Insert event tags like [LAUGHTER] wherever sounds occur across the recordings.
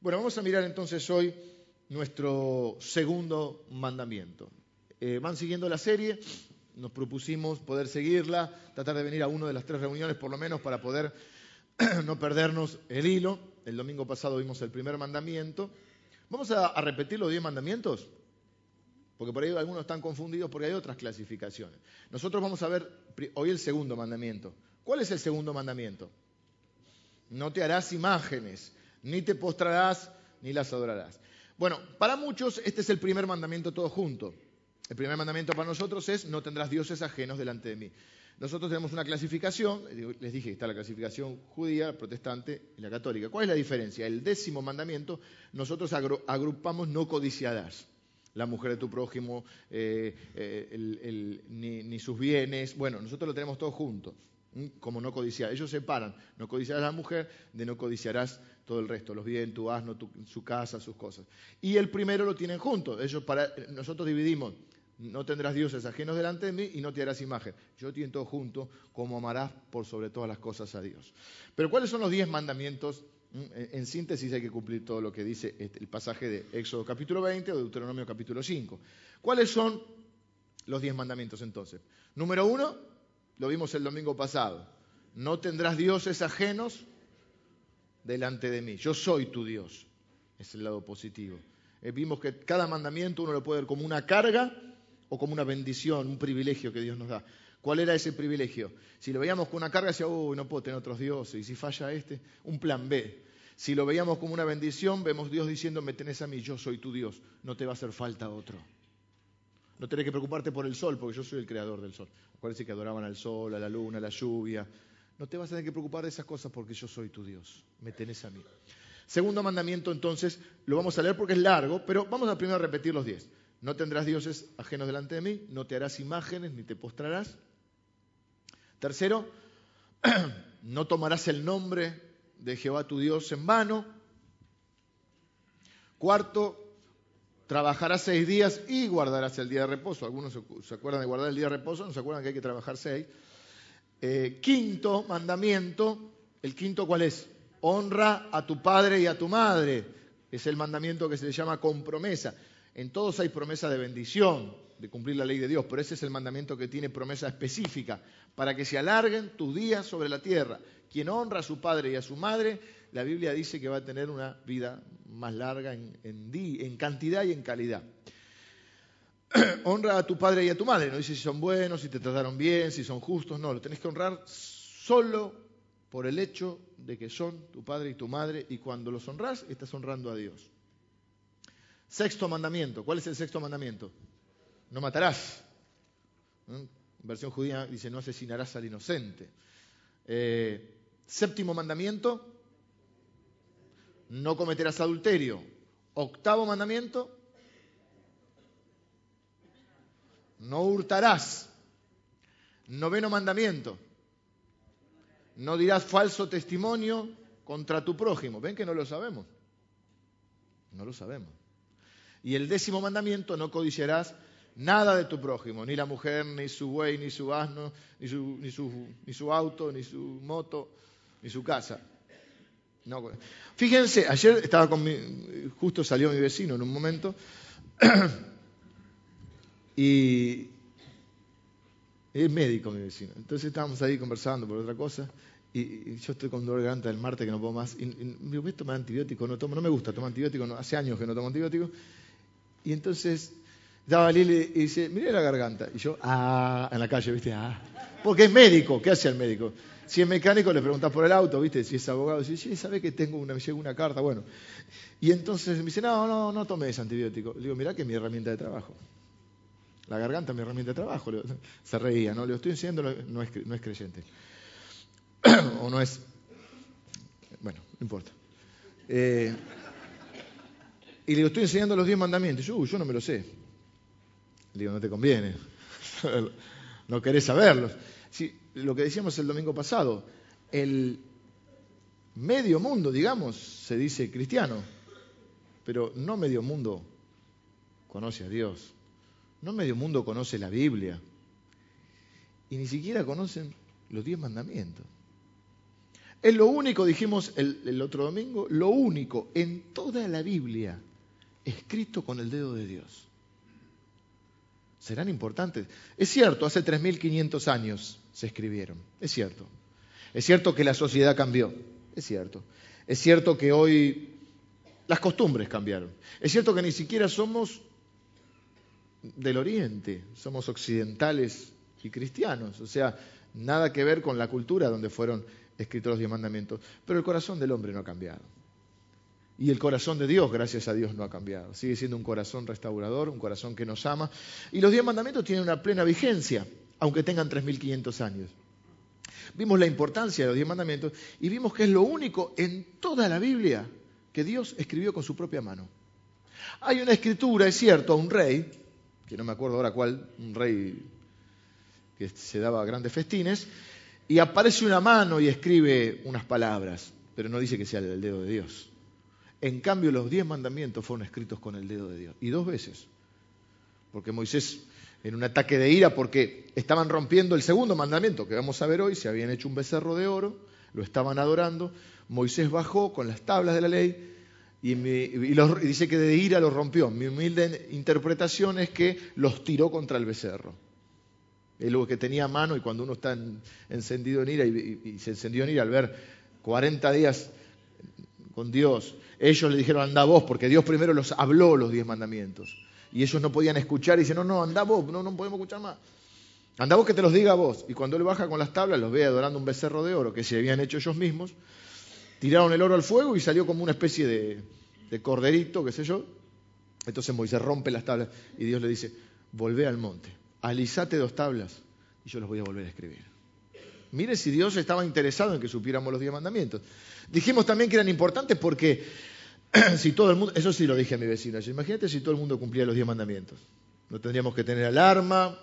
Bueno. vamos a mirar entonces hoy nuestro segundo mandamiento. Eh, van siguiendo la serie, nos propusimos poder seguirla, tratar de venir a una de las tres reuniones por lo menos para poder [CLEARS THROAT] no perdernos el hilo. El domingo pasado vimos el primer mandamiento. ¿Vamos a, a repetir los diez mandamientos? Porque por ahí algunos están confundidos porque hay otras clasificaciones. Nosotros vamos a ver hoy el segundo mandamiento. ¿Cuál es el segundo mandamiento? No te harás imágenes, ni te postrarás, ni las adorarás. Bueno, para muchos este es el primer mandamiento todo junto. El primer mandamiento para nosotros es no tendrás dioses ajenos delante de mí. Nosotros tenemos una clasificación, les dije está la clasificación judía, protestante y la católica. ¿Cuál es la diferencia? El décimo mandamiento, nosotros agrupamos no codiciarás. La mujer de tu prójimo, eh, eh, ni, sus bienes. Bueno, nosotros lo tenemos todo junto, como no codiciar. Ellos separan, no codiciarás a la mujer de no codiciarás todo el resto, los bienes, tu asno, su casa, sus cosas. Y el primero lo tienen juntos. Ellos para, nosotros dividimos no tendrás dioses ajenos delante de mí y no te harás imagen. Yo tienen todo junto, como amarás por sobre todas las cosas a Dios. Pero ¿cuáles son los diez mandamientos? En síntesis hay que cumplir todo lo que dice este, el pasaje de Éxodo capítulo 20 o Deuteronomio capítulo 5. ¿Cuáles son los diez mandamientos entonces? Número uno, lo vimos el domingo pasado. No tendrás dioses ajenos delante de mí. Yo soy tu Dios. Es el lado positivo. Eh, vimos que cada mandamiento uno lo puede ver como una carga o como una bendición, un privilegio que Dios nos da. ¿Cuál era ese privilegio? Si lo veíamos como una carga, decía, uy, no puedo tener otros dioses, y si falla este, un plan B. Si lo veíamos como una bendición, vemos Dios diciendo, me tenés a mí, yo soy tu Dios, no te va a hacer falta otro. No tenés que preocuparte por el sol, porque yo soy el creador del sol. Acuérdense que adoraban al sol, a la luna, a la lluvia. No te vas a tener que preocupar de esas cosas porque yo soy tu Dios, me tenés a mí. Segundo mandamiento, entonces, lo vamos a leer porque es largo, pero vamos a primero repetir los diez. No tendrás dioses ajenos delante de mí, no te harás imágenes ni te postrarás. Tercero, [CLEARS THROAT] no tomarás el nombre de Jehová tu Dios en vano. Cuarto, trabajarás seis días y guardarás el día de reposo. Algunos se acuerdan de guardar el día de reposo, no se acuerdan que hay que trabajar seis. Eh, quinto mandamiento, el quinto cuál es? Honra a tu padre y a tu madre. Es el mandamiento que se le llama compromesa. En todos hay promesa de bendición, de cumplir la ley de Dios, pero ese es el mandamiento que tiene promesa específica, para que se alarguen tus días sobre la tierra. Quien honra a su padre y a su madre, la Biblia dice que va a tener una vida más larga en, en cantidad y en calidad. [CLEARS THROAT] honra a tu padre y a tu madre, no dice si son buenos, si te trataron bien, si son justos, no, lo tenés que honrar solo por el hecho de que son tu padre y tu madre, y cuando los honras, estás honrando a Dios. Sexto mandamiento. ¿Cuál es el sexto mandamiento? No matarás. En versión judía dice no asesinarás al inocente. Eh, séptimo mandamiento. No cometerás adulterio. Octavo mandamiento. No hurtarás. Noveno mandamiento. No dirás falso testimonio contra tu prójimo. ¿Ven que no lo sabemos? No lo sabemos. Y el décimo mandamiento, no codiciarás nada de tu prójimo, ni la mujer, ni su buey, ni su asno, ni su, ni su, ni su auto, ni su moto, ni su casa. No. Fíjense, ayer estaba con mi, justo salió mi vecino en un momento, [CLEARS THROAT] y es médico mi vecino. Entonces estábamos ahí conversando por otra cosa, y, yo estoy con dolor de garganta del martes que no puedo más. Y, me digo, tomar antibiótico? No, tomo, no me gusta tomar antibiótico, hace años que no tomo antibiótico. Y entonces daba Lili y dice, mire la garganta. Y yo, ah, en la calle, ¿viste? Ah. Porque es médico, ¿qué hace el médico? Si es mecánico, le preguntas por el auto, ¿viste? Si es abogado, dice, sí, ¿sabe que tengo una, me llega una carta? Bueno. Y entonces me dice, no, no, no tome ese antibiótico. Le digo, mira que es mi herramienta de trabajo. La garganta es mi herramienta de trabajo. Se reía, ¿no? Le estoy diciendo, no es, no es creyente. [CLEARS THROAT] o no es. Bueno, no importa. Eh, y le estoy enseñando los diez mandamientos. Yo, yo no me lo sé. Le digo, no te conviene. [LAUGHS] no querés saberlos. Sí, lo que decíamos el domingo pasado, el medio mundo, digamos, se dice cristiano, pero no medio mundo conoce a Dios. No medio mundo conoce la Biblia. Y ni siquiera conocen los diez mandamientos. Es lo único, dijimos el, el otro domingo, lo único en toda la Biblia escrito con el dedo de Dios. Serán importantes. Es cierto, hace 3.500 años se escribieron, es cierto. Es cierto que la sociedad cambió, es cierto. Es cierto que hoy las costumbres cambiaron. Es cierto que ni siquiera somos del Oriente, somos occidentales y cristianos, o sea, nada que ver con la cultura donde fueron escritos los diez mandamientos, pero el corazón del hombre no ha cambiado. Y el corazón de Dios, gracias a Dios, no ha cambiado. Sigue siendo un corazón restaurador, un corazón que nos ama. Y los diez mandamientos tienen una plena vigencia, aunque tengan 3.500 años. Vimos la importancia de los diez mandamientos y vimos que es lo único en toda la Biblia que Dios escribió con su propia mano. Hay una escritura, es cierto, a un rey, que no me acuerdo ahora cuál, un rey que se daba grandes festines, y aparece una mano y escribe unas palabras, pero no dice que sea el dedo de Dios. En cambio, los diez mandamientos fueron escritos con el dedo de Dios. Y dos veces. Porque Moisés, en un ataque de ira, porque estaban rompiendo el segundo mandamiento que vamos a ver hoy, se habían hecho un becerro de oro, lo estaban adorando, Moisés bajó con las tablas de la ley y, dice que de ira los rompió. Mi humilde interpretación es que los tiró contra el becerro. Es lo que tenía a mano y cuando uno está encendido en ira y, y se encendió en ira al ver 40 días con Dios ellos le dijeron, anda vos, porque Dios primero los habló los diez mandamientos. Y ellos no podían escuchar y dicen, no, no, anda vos, no, no podemos escuchar más. Anda vos que te los diga vos. Y cuando él baja con las tablas, los ve adorando un becerro de oro que se habían hecho ellos mismos. Tiraron el oro al fuego y salió como una especie de, de corderito, qué sé yo. Entonces Moisés rompe las tablas y Dios le dice, volvé al monte, alisate dos tablas y yo los voy a volver a escribir. Mire si Dios estaba interesado en que supiéramos los diez mandamientos. Dijimos también que eran importantes porque [CLEARS THROAT] si todo el mundo, eso sí lo dije a mi vecino, imagínate si todo el mundo cumplía los diez mandamientos. No tendríamos que tener alarma,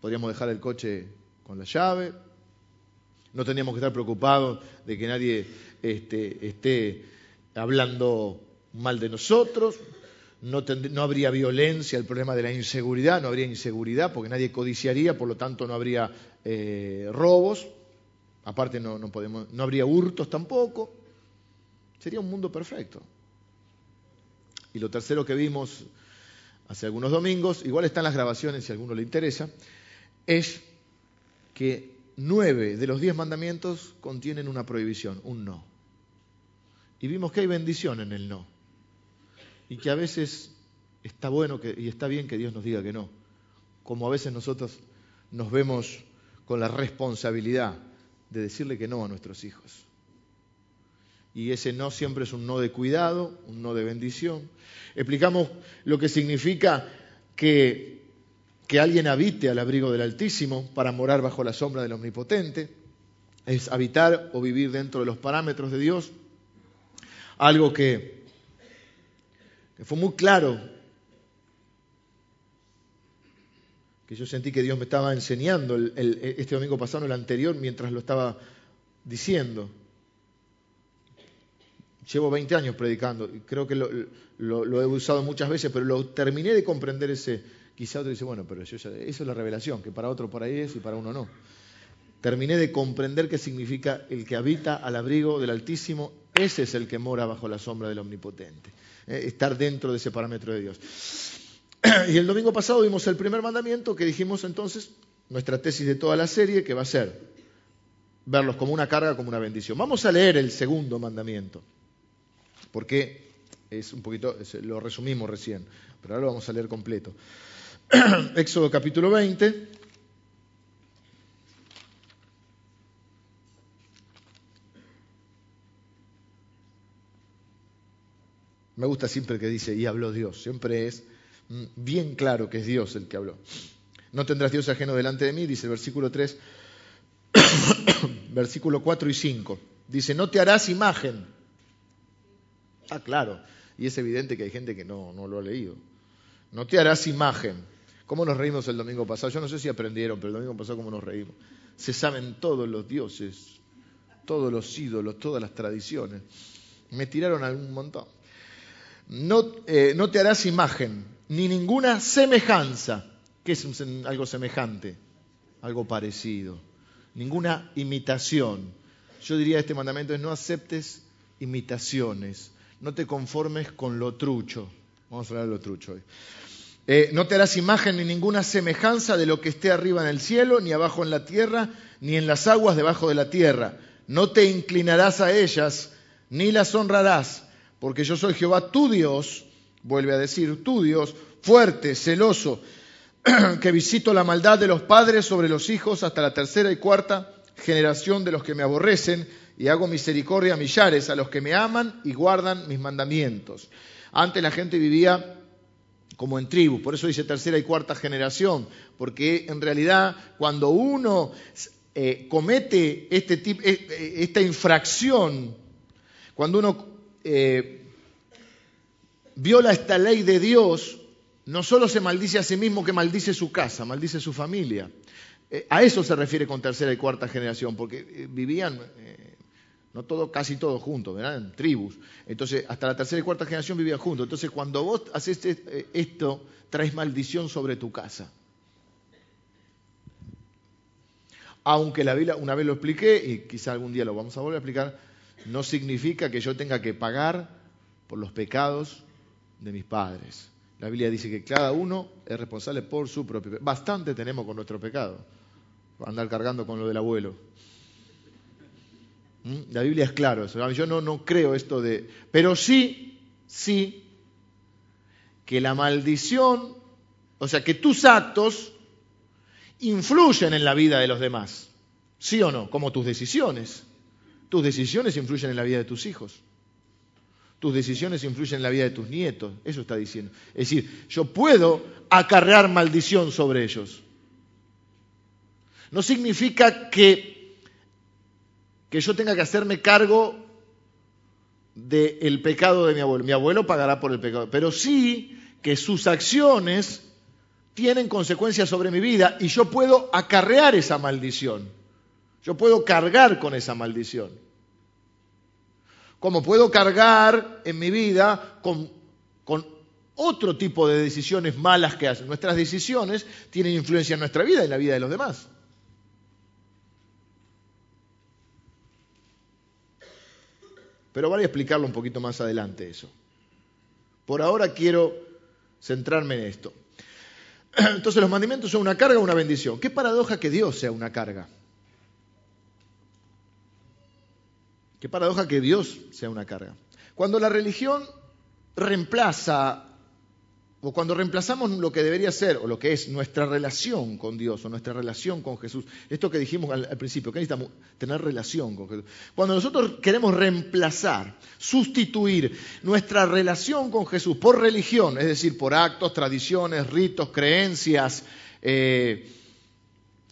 podríamos dejar el coche con la llave, no tendríamos que estar preocupados de que nadie este, esté hablando mal de nosotros, no, habría violencia, el problema de la inseguridad, no habría inseguridad porque nadie codiciaría, por lo tanto no habría eh, robos, aparte no, no, podemos, no habría hurtos tampoco, sería un mundo perfecto. Y lo tercero que vimos hace algunos domingos, igual están las grabaciones si a alguno le interesa, es que nueve de los diez mandamientos contienen una prohibición, un no. Y vimos que hay bendición en el no. Y que a veces está bueno que, y está bien que Dios nos diga que no. Como a veces nosotros nos vemos con la responsabilidad de decirle que no a nuestros hijos. Y ese no siempre es un no de cuidado, un no de bendición. Explicamos lo que significa que, alguien habite al abrigo del Altísimo para morar bajo la sombra del Omnipotente. Es habitar o vivir dentro de los parámetros de Dios. Algo que, fue muy claro que yo sentí que Dios me estaba enseñando este domingo pasado, el anterior, mientras lo estaba diciendo. Llevo 20 años predicando y creo que lo, he usado muchas veces, pero lo terminé de comprender ese. Quizá otro dice, bueno, pero eso es la revelación, que para otro por ahí es y para uno no. Terminé de comprender qué significa el que habita al abrigo del Altísimo, ese es el que mora bajo la sombra del Omnipotente. Eh, estar dentro de ese parámetro de Dios. [CLEARS THROAT] Y el domingo pasado vimos el primer mandamiento que dijimos entonces, nuestra tesis de toda la serie, que va a ser verlos como una carga, como una bendición. Vamos a leer el segundo mandamiento, porque es un poquito, lo resumimos recién, pero ahora lo vamos a leer completo. [CLEARS THROAT] Éxodo capítulo 20. Me gusta siempre que dice, y habló Dios, siempre es Mm, bien claro que es Dios el que habló. No tendrás Dios ajeno delante de mí, dice el versículo 3, [CLEARS THROAT] versículo 4 y 5. Dice, no te harás imagen. Ah, claro, y es evidente que hay gente que no, no lo ha leído. No te harás imagen. ¿Cómo nos reímos el domingo pasado? Yo no sé si aprendieron, pero el domingo pasado cómo nos reímos. Se saben todos los dioses, todos los ídolos, todas las tradiciones. Me tiraron algún montón. No, eh, no te harás imagen ni ninguna semejanza. ¿Qué es algo semejante? Algo parecido. Ninguna imitación. yo diría este mandamiento es no aceptes imitaciones, no te conformes con lo trucho. Vamos a hablar de lo trucho hoy. Eh, no te harás imagen ni ninguna semejanza de lo que esté arriba en el cielo, ni abajo en la tierra, ni en las aguas debajo de la tierra. No te inclinarás a ellas, ni las honrarás, porque yo soy Jehová tu Dios, vuelve a decir, tu Dios, fuerte, celoso, [CLEARS THROAT] que visito la maldad de los padres sobre los hijos hasta la tercera y cuarta generación de los que me aborrecen, y hago misericordia a millares, a los que me aman y guardan mis mandamientos. Antes la gente vivía como en tribu, por eso dice tercera y cuarta generación, porque en realidad cuando uno eh, comete este tipo, eh, eh, esta infracción, cuando uno viola esta ley de Dios, no solo se maldice a sí mismo, que maldice su casa, maldice su familia. a eso se refiere con tercera y cuarta generación, porque vivían no todo, casi todos juntos, ¿verdad? En tribus. Entonces, hasta la tercera y cuarta generación vivían juntos. Entonces, cuando vos haces eh, esto, traes maldición sobre tu casa. Aunque la Biblia, una vez lo expliqué, y quizá algún día lo vamos a volver a explicar, no significa que yo tenga que pagar por los pecados de mis padres. La Biblia dice que cada uno es responsable por su propio pecado. Bastante tenemos con nuestro pecado, andar cargando con lo del abuelo. ¿Mm? La Biblia es claro eso. Yo no, no creo esto de... Pero sí, sí, que la maldición, o sea, que tus actos influyen en la vida de los demás. ¿Sí o no? Como tus decisiones. Tus decisiones influyen en la vida de tus hijos. Tus decisiones influyen en la vida de tus nietos. Eso está diciendo. Es decir, yo puedo acarrear maldición sobre ellos. No significa que que yo tenga que hacerme cargo del pecado de mi abuelo. Mi abuelo pagará por el pecado, pero sí que sus acciones tienen consecuencias sobre mi vida y yo puedo acarrear esa maldición. Yo puedo cargar con esa maldición. Como puedo cargar en mi vida con, con otro tipo de decisiones malas que hacen. Nuestras decisiones tienen influencia en nuestra vida y en la vida de los demás. Pero voy a explicarlo un poquito más adelante eso. Por ahora quiero centrarme en esto. [CLEARS THROAT] Entonces los mandamientos son una carga o una bendición. Qué paradoja que Dios sea una carga. Qué paradoja que Dios sea una carga. Cuando la religión reemplaza o cuando reemplazamos lo que debería ser, o lo que es nuestra relación con Dios, o nuestra relación con Jesús, esto que dijimos al, principio, que necesitamos tener relación con Jesús. Cuando nosotros queremos reemplazar, sustituir nuestra relación con Jesús por religión, es decir, por actos, tradiciones, ritos, creencias, eh,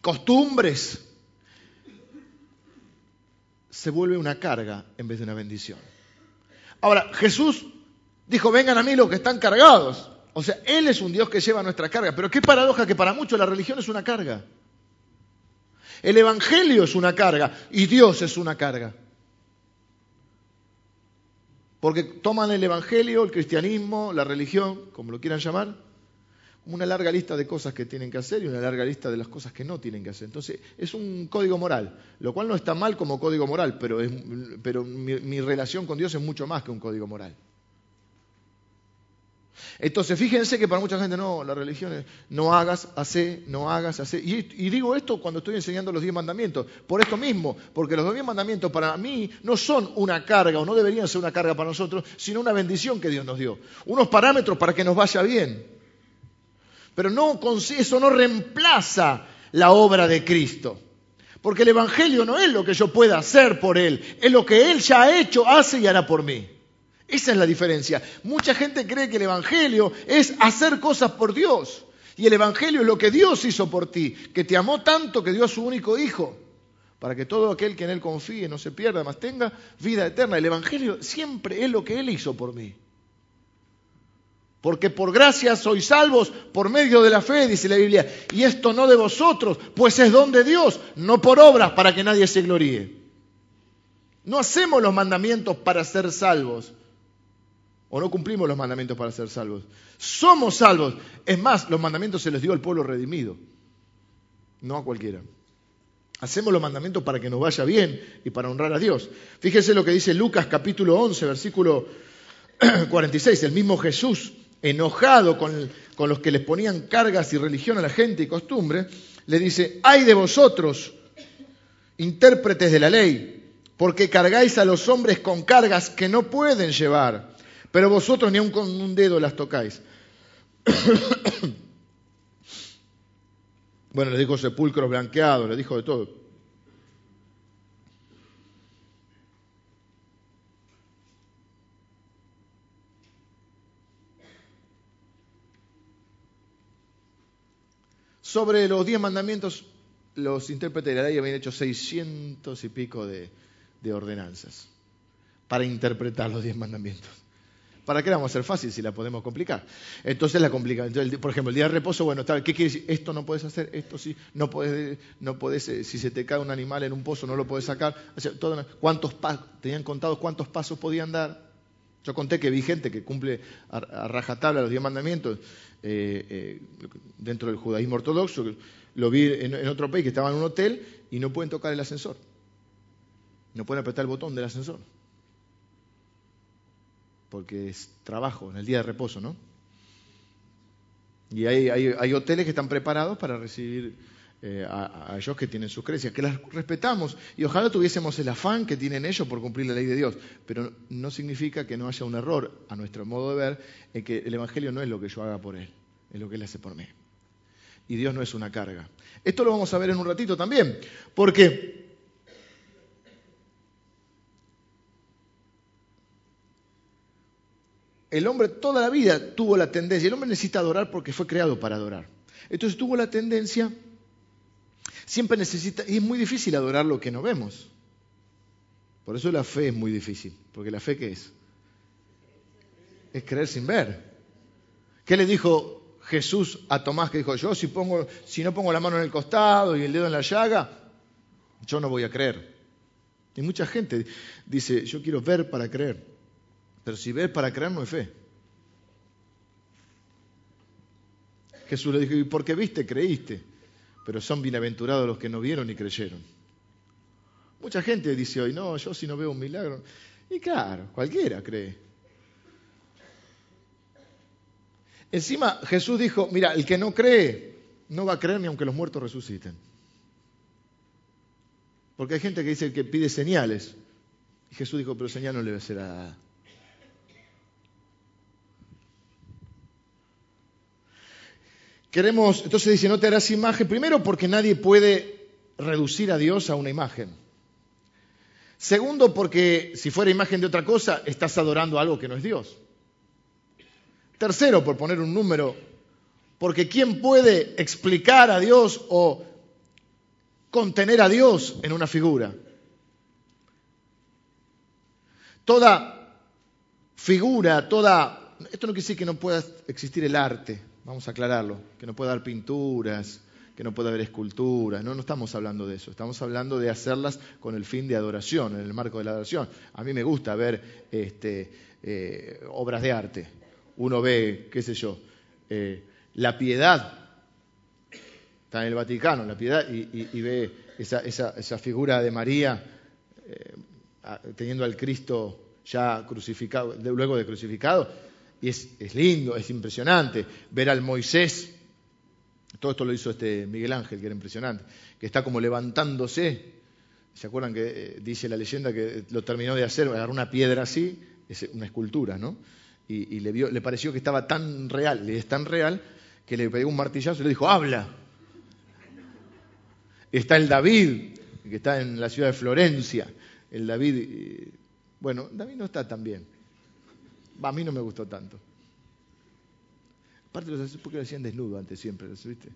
costumbres, se vuelve una carga en vez de una bendición. Ahora, Jesús dijo, vengan a mí los que están cargados o sea, Él es un Dios que lleva nuestra carga. Pero qué paradoja que para muchos la religión es una carga. El Evangelio es una carga y Dios es una carga. Porque toman el Evangelio, el cristianismo, la religión, como lo quieran llamar, una larga lista de cosas que tienen que hacer y una larga lista de las cosas que no tienen que hacer. Entonces, es un código moral, lo cual no está mal como código moral, pero, pero mi relación con Dios es mucho más que un código moral. Entonces, fíjense que para mucha gente no, la religión es no hagas, hace, no hagas, hace. Y, digo esto cuando estoy enseñando los diez mandamientos, por esto mismo, porque los diez mandamientos para mí no son una carga o no deberían ser una carga para nosotros, sino una bendición que Dios nos dio. Unos parámetros para que nos vaya bien. Pero no, eso no reemplaza la obra de Cristo. Porque el Evangelio no es lo que yo pueda hacer por Él, es lo que Él ya ha hecho, hace y hará por mí. Esa es la diferencia. Mucha gente cree que el Evangelio es hacer cosas por Dios. Y el Evangelio es lo que Dios hizo por ti, que te amó tanto que dio a su único Hijo, para que todo aquel que en Él confíe no se pierda, más tenga vida eterna. El Evangelio siempre es lo que Él hizo por mí. Porque por gracia sois salvos por medio de la fe, dice la Biblia. Y esto no de vosotros, pues es don de Dios, no por obras para que nadie se gloríe. No hacemos los mandamientos para ser salvos, o no cumplimos los mandamientos para ser salvos. Somos salvos. Es más, los mandamientos se les dio al pueblo redimido, no a cualquiera. Hacemos los mandamientos para que nos vaya bien y para honrar a Dios. Fíjese lo que dice Lucas capítulo 11, versículo [CLEARS THROAT] 46. El mismo Jesús, enojado con, con los que les ponían cargas y religión a la gente y costumbre, le dice, ay de vosotros, intérpretes de la ley, porque cargáis a los hombres con cargas que no pueden llevar, pero vosotros ni aun con un dedo las tocáis. [COUGHS] Bueno, le dijo sepulcros blanqueados, le dijo de todo. Sobre los diez mandamientos, los intérpretes de la ley habían hecho seiscientos y pico de, de ordenanzas para interpretar los diez mandamientos. ¿Para qué la vamos a hacer fácil si la podemos complicar? Entonces la complica. por ejemplo, el día de reposo, bueno, ¿qué quiere decir? Esto no puedes hacer, esto sí, no puedes, no puedes eh, si se te cae un animal en un pozo no lo puedes sacar. ¿Cuántos pasos, tenían contado cuántos pasos podían dar? Yo conté que vi gente que cumple a, rajatabla los diez mandamientos eh, eh, dentro del judaísmo ortodoxo. Lo vi en otro país que estaba en un hotel y no pueden tocar el ascensor. No pueden apretar el botón del ascensor porque es trabajo, en el día de reposo, ¿no? Y hay, hoteles que están preparados para recibir eh, a, ellos que tienen sus creencias, que las respetamos y ojalá tuviésemos el afán que tienen ellos por cumplir la ley de Dios, pero no significa que no haya un error a nuestro modo de ver en que el Evangelio no es lo que yo haga por Él, es lo que Él hace por mí. Y Dios no es una carga. Esto lo vamos a ver en un ratito también, porque el hombre toda la vida tuvo la tendencia, el hombre necesita adorar porque fue creado para adorar. Entonces tuvo la tendencia, siempre necesita, y es muy difícil adorar lo que no vemos. Por eso la fe es muy difícil, porque la fe qué es? Es creer sin ver. ¿Qué le dijo Jesús a Tomás que dijo, yo si, pongo, si no pongo la mano en el costado y el dedo en la llaga, yo no voy a creer. Y mucha gente dice, yo quiero ver para creer. Pero si ves para creer no es fe. Jesús le dijo, ¿y por qué viste? Creíste. Pero son bienaventurados los que no vieron y creyeron. Mucha gente dice hoy, no, yo si no veo un milagro. Y claro, cualquiera cree. Encima Jesús dijo, mira, el que no cree no va a creer ni aunque los muertos resuciten. Porque hay gente que dice que pide señales. Y Jesús dijo, pero señal no le va a ser a, Queremos, entonces dice, no te harás imagen, primero porque nadie puede reducir a Dios a una imagen. Segundo, porque si fuera imagen de otra cosa, estás adorando algo que no es Dios. Tercero, por poner un número, porque ¿quién puede explicar a Dios o contener a Dios en una figura? Toda figura, toda... Esto no quiere decir que no pueda existir el arte, Vamos a aclararlo, que no puede haber pinturas, que no puede haber esculturas, no, no estamos hablando de eso, estamos hablando de hacerlas con el fin de adoración, en el marco de la adoración. A mí me gusta ver este, eh, obras de arte, uno ve, qué sé yo, eh, la piedad, está en el Vaticano, la piedad, y, ve esa, figura de María eh, teniendo al Cristo ya crucificado, luego de crucificado, y es, lindo, es impresionante ver al Moisés, todo esto lo hizo este Miguel Ángel, que era impresionante, que está como levantándose. ¿Se acuerdan que eh, dice la leyenda que lo terminó de hacer, agarró una piedra así, es una escultura, ¿no? Y, le, vio, le pareció que estaba tan real, le es tan real, que le pegó un martillazo y le dijo, habla. Está el David, que está en la ciudad de Florencia. El David, eh, bueno, David no está tan bien. A mí no me gustó tanto. Aparte, los porque lo hacían desnudo antes siempre, ¿viste?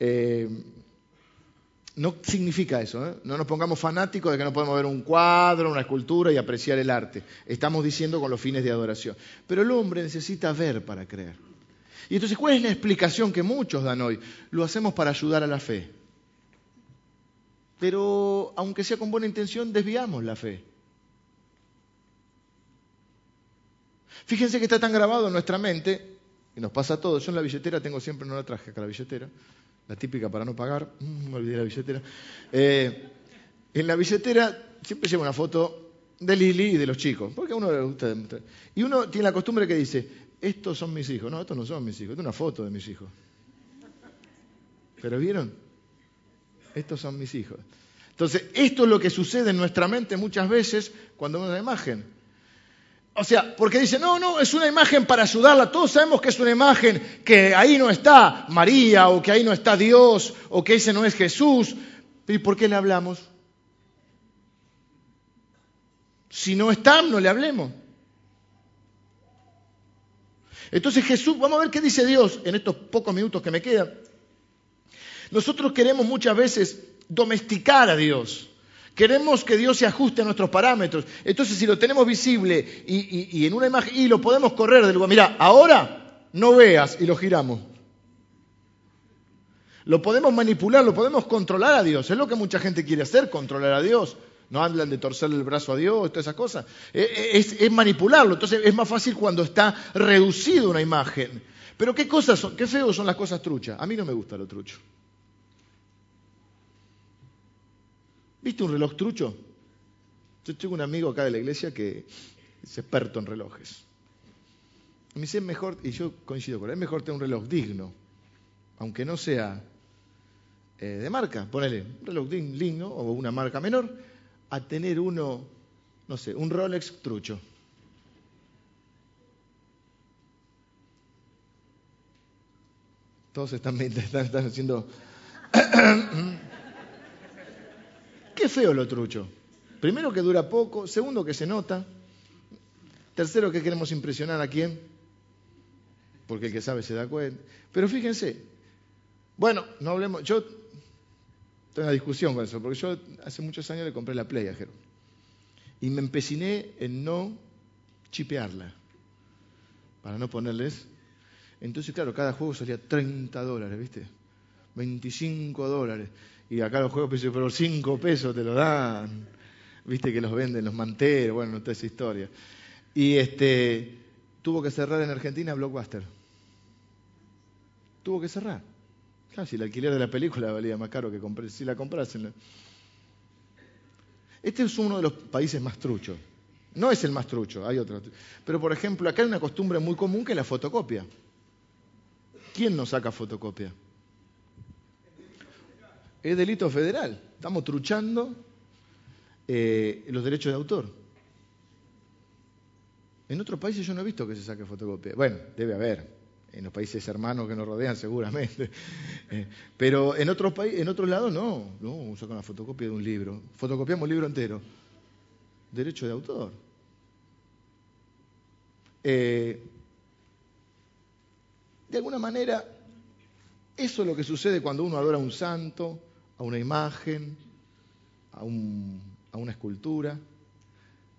Eh, no significa eso, ¿eh? no nos pongamos fanáticos de que no podemos ver un cuadro, una escultura y apreciar el arte. Estamos diciendo con los fines de adoración. Pero el hombre necesita ver para creer. Y entonces, ¿cuál es la explicación que muchos dan hoy? Lo hacemos para ayudar a la fe. Pero, aunque sea con buena intención, desviamos la fe. Fíjense que está tan grabado en nuestra mente, y nos pasa a todos. Yo en la billetera tengo siempre, no la traje acá la billetera, la típica para no pagar, mm, me olvidé la billetera. Eh, en la billetera siempre lleva una foto de Lili y de los chicos, porque a uno le gusta Y uno tiene la costumbre que dice, estos son mis hijos. No, estos no son mis hijos, es una foto de mis hijos. ¿Pero vieron? Estos son mis hijos. Entonces, esto es lo que sucede en nuestra mente muchas veces cuando vemos una imagen. O sea, porque dice, no, no, es una imagen para ayudarla. Todos sabemos que es una imagen que ahí no está María, o que ahí no está Dios, o que ese no es Jesús. ¿Y por qué le hablamos? Si no están, no le hablemos. Entonces Jesús, vamos a ver qué dice Dios en estos pocos minutos que me quedan. Nosotros queremos muchas veces domesticar a Dios. Queremos que Dios se ajuste a nuestros parámetros. Entonces, si lo tenemos visible y, en una imagen y lo podemos correr del lugar, mira, ahora no veas y lo giramos. Lo podemos manipular, lo podemos controlar a Dios. Es lo que mucha gente quiere hacer, controlar a Dios. No hablan de torcerle el brazo a Dios, todas esas cosas. Eh, eh, es, manipularlo. Entonces es más fácil cuando está reducido una imagen. Pero qué cosas son, qué feos son las cosas truchas. A mí no me gusta lo trucho. ¿Viste un reloj trucho? Yo tengo un amigo acá de la iglesia que es experto en relojes. Me dice, es mejor, y yo coincido con él, es mejor tener un reloj digno, aunque no sea eh, de marca, ponele un reloj digno o una marca menor, a tener uno, no sé, un Rolex trucho. Todos están, [LAUGHS] haciendo... Qué feo lo trucho. Primero que dura poco, segundo que se nota, tercero que queremos impresionar a quién, porque el que sabe se da cuenta. Pero fíjense, bueno, no hablemos, yo tengo una discusión con eso, porque yo hace muchos años le compré la Play a Jero. Y me empeciné en no chipearla, para no ponerles. Entonces, claro, cada juego salía 30 dólares, ¿viste? 25 dólares. Y acá los juegos, pero 5 pesos te lo dan. Viste que los venden los manteros, bueno, toda esa historia. Y este, tuvo que cerrar en Argentina Blockbuster. Tuvo que cerrar. Claro, si el alquiler de la película valía más caro que si la comprasen. Este es uno de los países más truchos. No es el más trucho, hay otros. Pero, por ejemplo, acá hay una costumbre muy común que es la fotocopia. ¿Quién no saca fotocopia? Es delito federal. Estamos truchando eh, los derechos de autor. En otros países yo no he visto que se saque fotocopia. Bueno, debe haber en los países hermanos que nos rodean seguramente. [LAUGHS] Eh, pero en otros en otros lados no, no, sacan la fotocopia de un libro. Fotocopiamos un libro entero. Derecho de autor. Eh, de alguna manera, eso es lo que sucede cuando uno adora a un santo, a una imagen, a, un, a una escultura.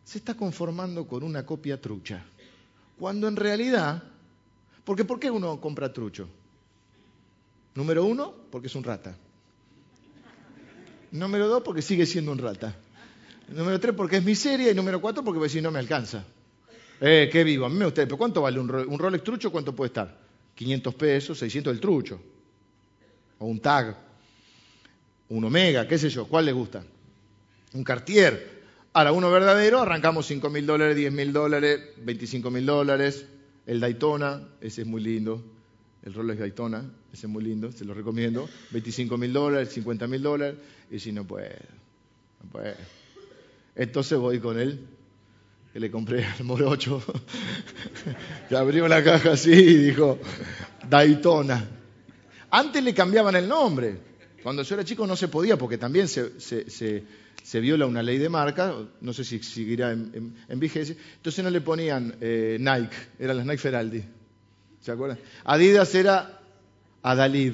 Se está conformando con una copia trucha. Cuando en realidad porque ¿por qué uno compra trucho? Número uno, porque es un rata. Número dos, porque sigue siendo un rata. Número tres, porque es miseria. Y número cuatro, porque si no me alcanza. Eh, qué vivo. A mí me gusta. ¿Pero cuánto vale un, Rolex trucho? ¿Cuánto puede estar? 500 pesos, 600 el trucho. O un tag. Un omega, qué sé yo. ¿Cuál le gusta? Un Cartier. Ahora, uno verdadero, arrancamos 5 mil dólares, 10 mil dólares, 25 mil dólares, el Daytona, ese es muy lindo. El Rolex Daytona, ese es muy lindo, se lo recomiendo. 25 mil dólares, 50 mil dólares. Y si no puedo, no puedo. Entonces voy con él, que le compré al morocho, que [LAUGHS] abrió la caja así y dijo, Daytona. Antes le cambiaban el nombre. Cuando yo era chico no se podía porque también se, viola una ley de marca, no sé si seguirá en, vigencia, entonces no le ponían eh, Nike, eran las Nike Feraldi. ¿Se acuerdan? Adidas era Adalid.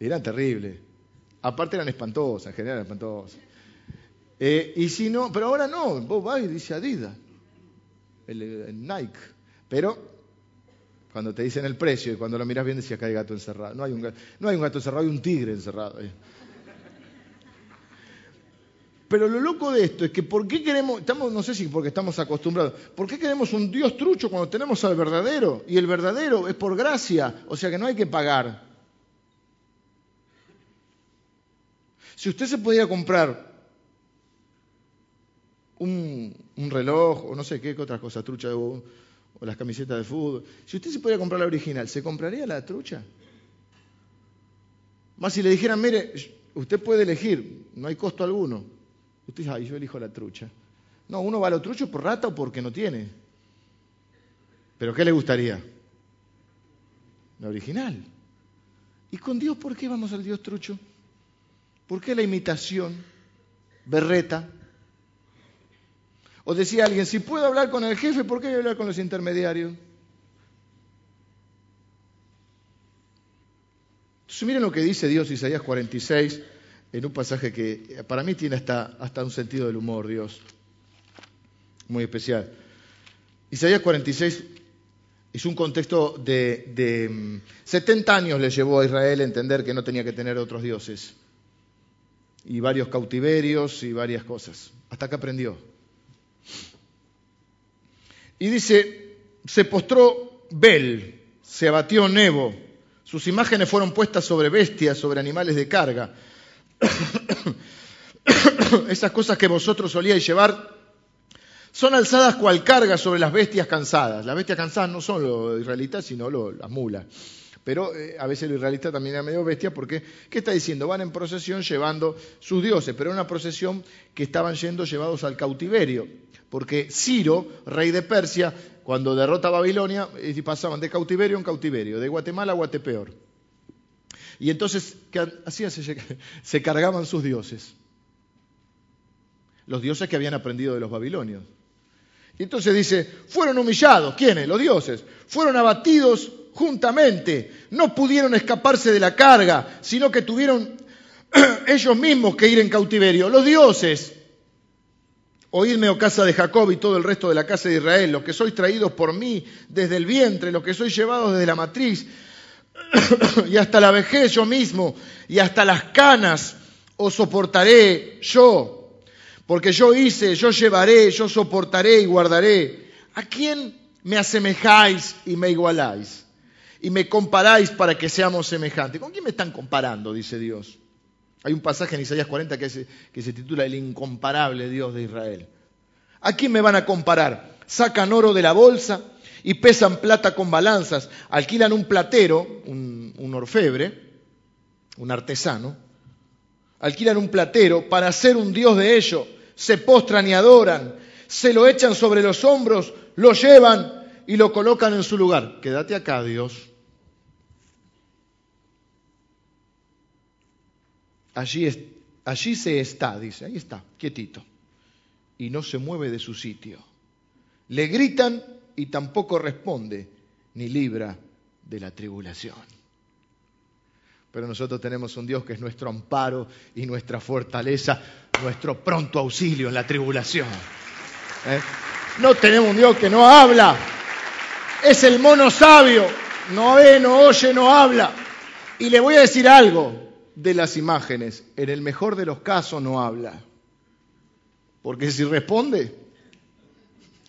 Eran terribles. Aparte eran espantosas, en general espantosas. Eh, y si no, pero ahora no, vos vas y dice Adidas, el, Nike. Pero cuando te dicen el precio y cuando lo miras bien decía que hay gato encerrado. No hay un gato, encerrado, hay un tigre encerrado. Pero lo loco de esto es que ¿por qué queremos, estamos, no sé si porque estamos acostumbrados, ¿por qué queremos un Dios trucho cuando tenemos al verdadero? Y el verdadero es por gracia, o sea que no hay que pagar. Si usted se podía comprar un, reloj o no sé qué, otra cosa, trucha o, las camisetas de fútbol, si usted se podía comprar la original, ¿se compraría la trucha? Más si le dijeran, mire, usted puede elegir, no hay costo alguno. Usted dice, ay, yo elijo la trucha. No, uno va a lo trucho por rata o porque no tiene. ¿Pero qué le gustaría? La original. ¿Y con Dios por qué vamos al Dios trucho? ¿Por qué la imitación? Berreta. O decía alguien, si puedo hablar con el jefe, ¿por qué voy a hablar con los intermediarios? Entonces miren lo que dice Dios, Isaías 46, en un pasaje que para mí tiene hasta, un sentido del humor, Dios, muy especial. Isaías 46 es un contexto de, 70 mm, años le llevó a Israel a entender que no tenía que tener otros dioses, y varios cautiverios y varias cosas, hasta que aprendió. Y dice, se postró Bel, se abatió Nebo, sus imágenes fueron puestas sobre bestias, sobre animales de carga. [COUGHS] Esas cosas que vosotros solíais llevar son alzadas cual carga sobre las bestias cansadas. Las bestias cansadas no son los israelitas, sino las mulas. Pero eh, a veces el israelita también es medio bestia porque, ¿qué está diciendo? Van en procesión llevando sus dioses, pero en una procesión que estaban yendo llevados al cautiverio. Porque Ciro, rey de Persia, cuando derrota a Babilonia, pasaban de cautiverio en cautiverio, de Guatemala a Guatepeor. Y entonces, ¿qué hacían? [LAUGHS] Se, cargaban sus dioses. Los dioses que habían aprendido de los babilonios. Y entonces dice, fueron humillados. ¿Quiénes? Los dioses. Fueron abatidos juntamente. No pudieron escaparse de la carga, sino que tuvieron [CLEARS THROAT] ellos mismos que ir en cautiverio. Los dioses. Oídme, oh casa de Jacob y todo el resto de la casa de Israel, los que sois traídos por mí desde el vientre, los que sois llevados desde la matriz, [CLEARS THROAT] y hasta la vejez yo mismo, y hasta las canas os soportaré yo, porque yo hice, yo llevaré, yo soportaré y guardaré. ¿A quién me asemejáis y me igualáis? Y me comparáis para que seamos semejantes. ¿Con quién me están comparando? Dice Dios. Hay un pasaje en Isaías 40 que se, que se titula El incomparable Dios de Israel. ¿A quién me van a comparar? Sacan oro de la bolsa y pesan plata con balanzas, alquilan un platero, un, orfebre, un artesano, alquilan un platero para hacer un dios de ellos, se postran y adoran, se lo echan sobre los hombros, lo llevan y lo colocan en su lugar. Quédate acá, Dios. Allí, allí se está, dice, ahí está, quietito. Y no se mueve de su sitio. Le gritan y tampoco responde ni libra de la tribulación. Pero nosotros tenemos un Dios que es nuestro amparo y nuestra fortaleza, nuestro pronto auxilio en la tribulación. ¿Eh? No tenemos un Dios que no habla. Es el mono sabio. No ve, no oye, no habla. Y le voy a decir algo de las imágenes. En el mejor de los casos no habla. Porque si responde,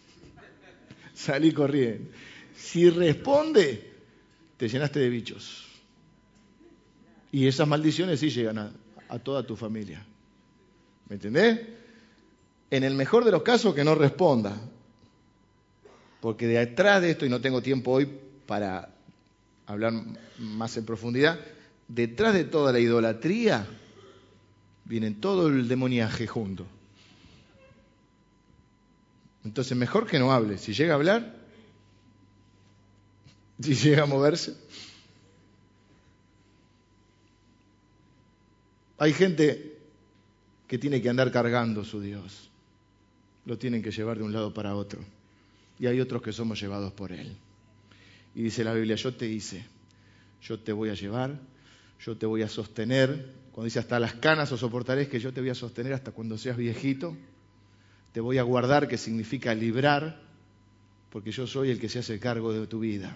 [LAUGHS] salí corriendo. Si responde, te llenaste de bichos. Y esas maldiciones sí llegan a, toda tu familia. ¿Me entendés? En el mejor de los casos que no responda. Porque detrás de esto, y no tengo tiempo hoy para hablar más en profundidad, detrás de toda la idolatría viene todo el demoniaje junto. Entonces, mejor que no hable. Si llega a hablar, [LAUGHS] si llega a moverse. Hay gente que tiene que andar cargando su Dios. Lo tienen que llevar de un lado para otro. Y hay otros que somos llevados por Él. Y dice la Biblia, yo te hice, yo te voy a llevar, yo te voy a sostener. Cuando dice hasta las canas o soportaré, es que yo te voy a sostener hasta cuando seas viejito te voy a guardar, que significa librar, porque yo soy el que se hace cargo de tu vida.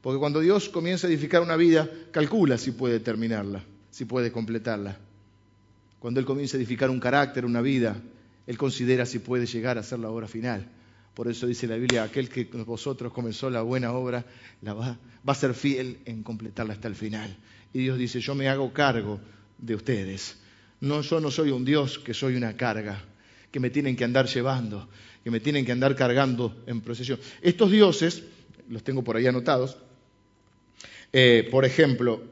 Porque cuando Dios comienza a edificar una vida, calcula si puede terminarla, si puede completarla. cuando Él comienza a edificar un carácter, una vida, Él considera si puede llegar a ser la obra final. Por eso dice la Biblia, aquel que vosotros comenzó la buena obra, la va, a ser fiel en completarla hasta el final. Y Dios dice, yo me hago cargo de ustedes. No, yo no soy un Dios que soy una carga, que me tienen que andar llevando, que me tienen que andar cargando en procesión. Estos dioses, los tengo por ahí anotados, eh, por ejemplo,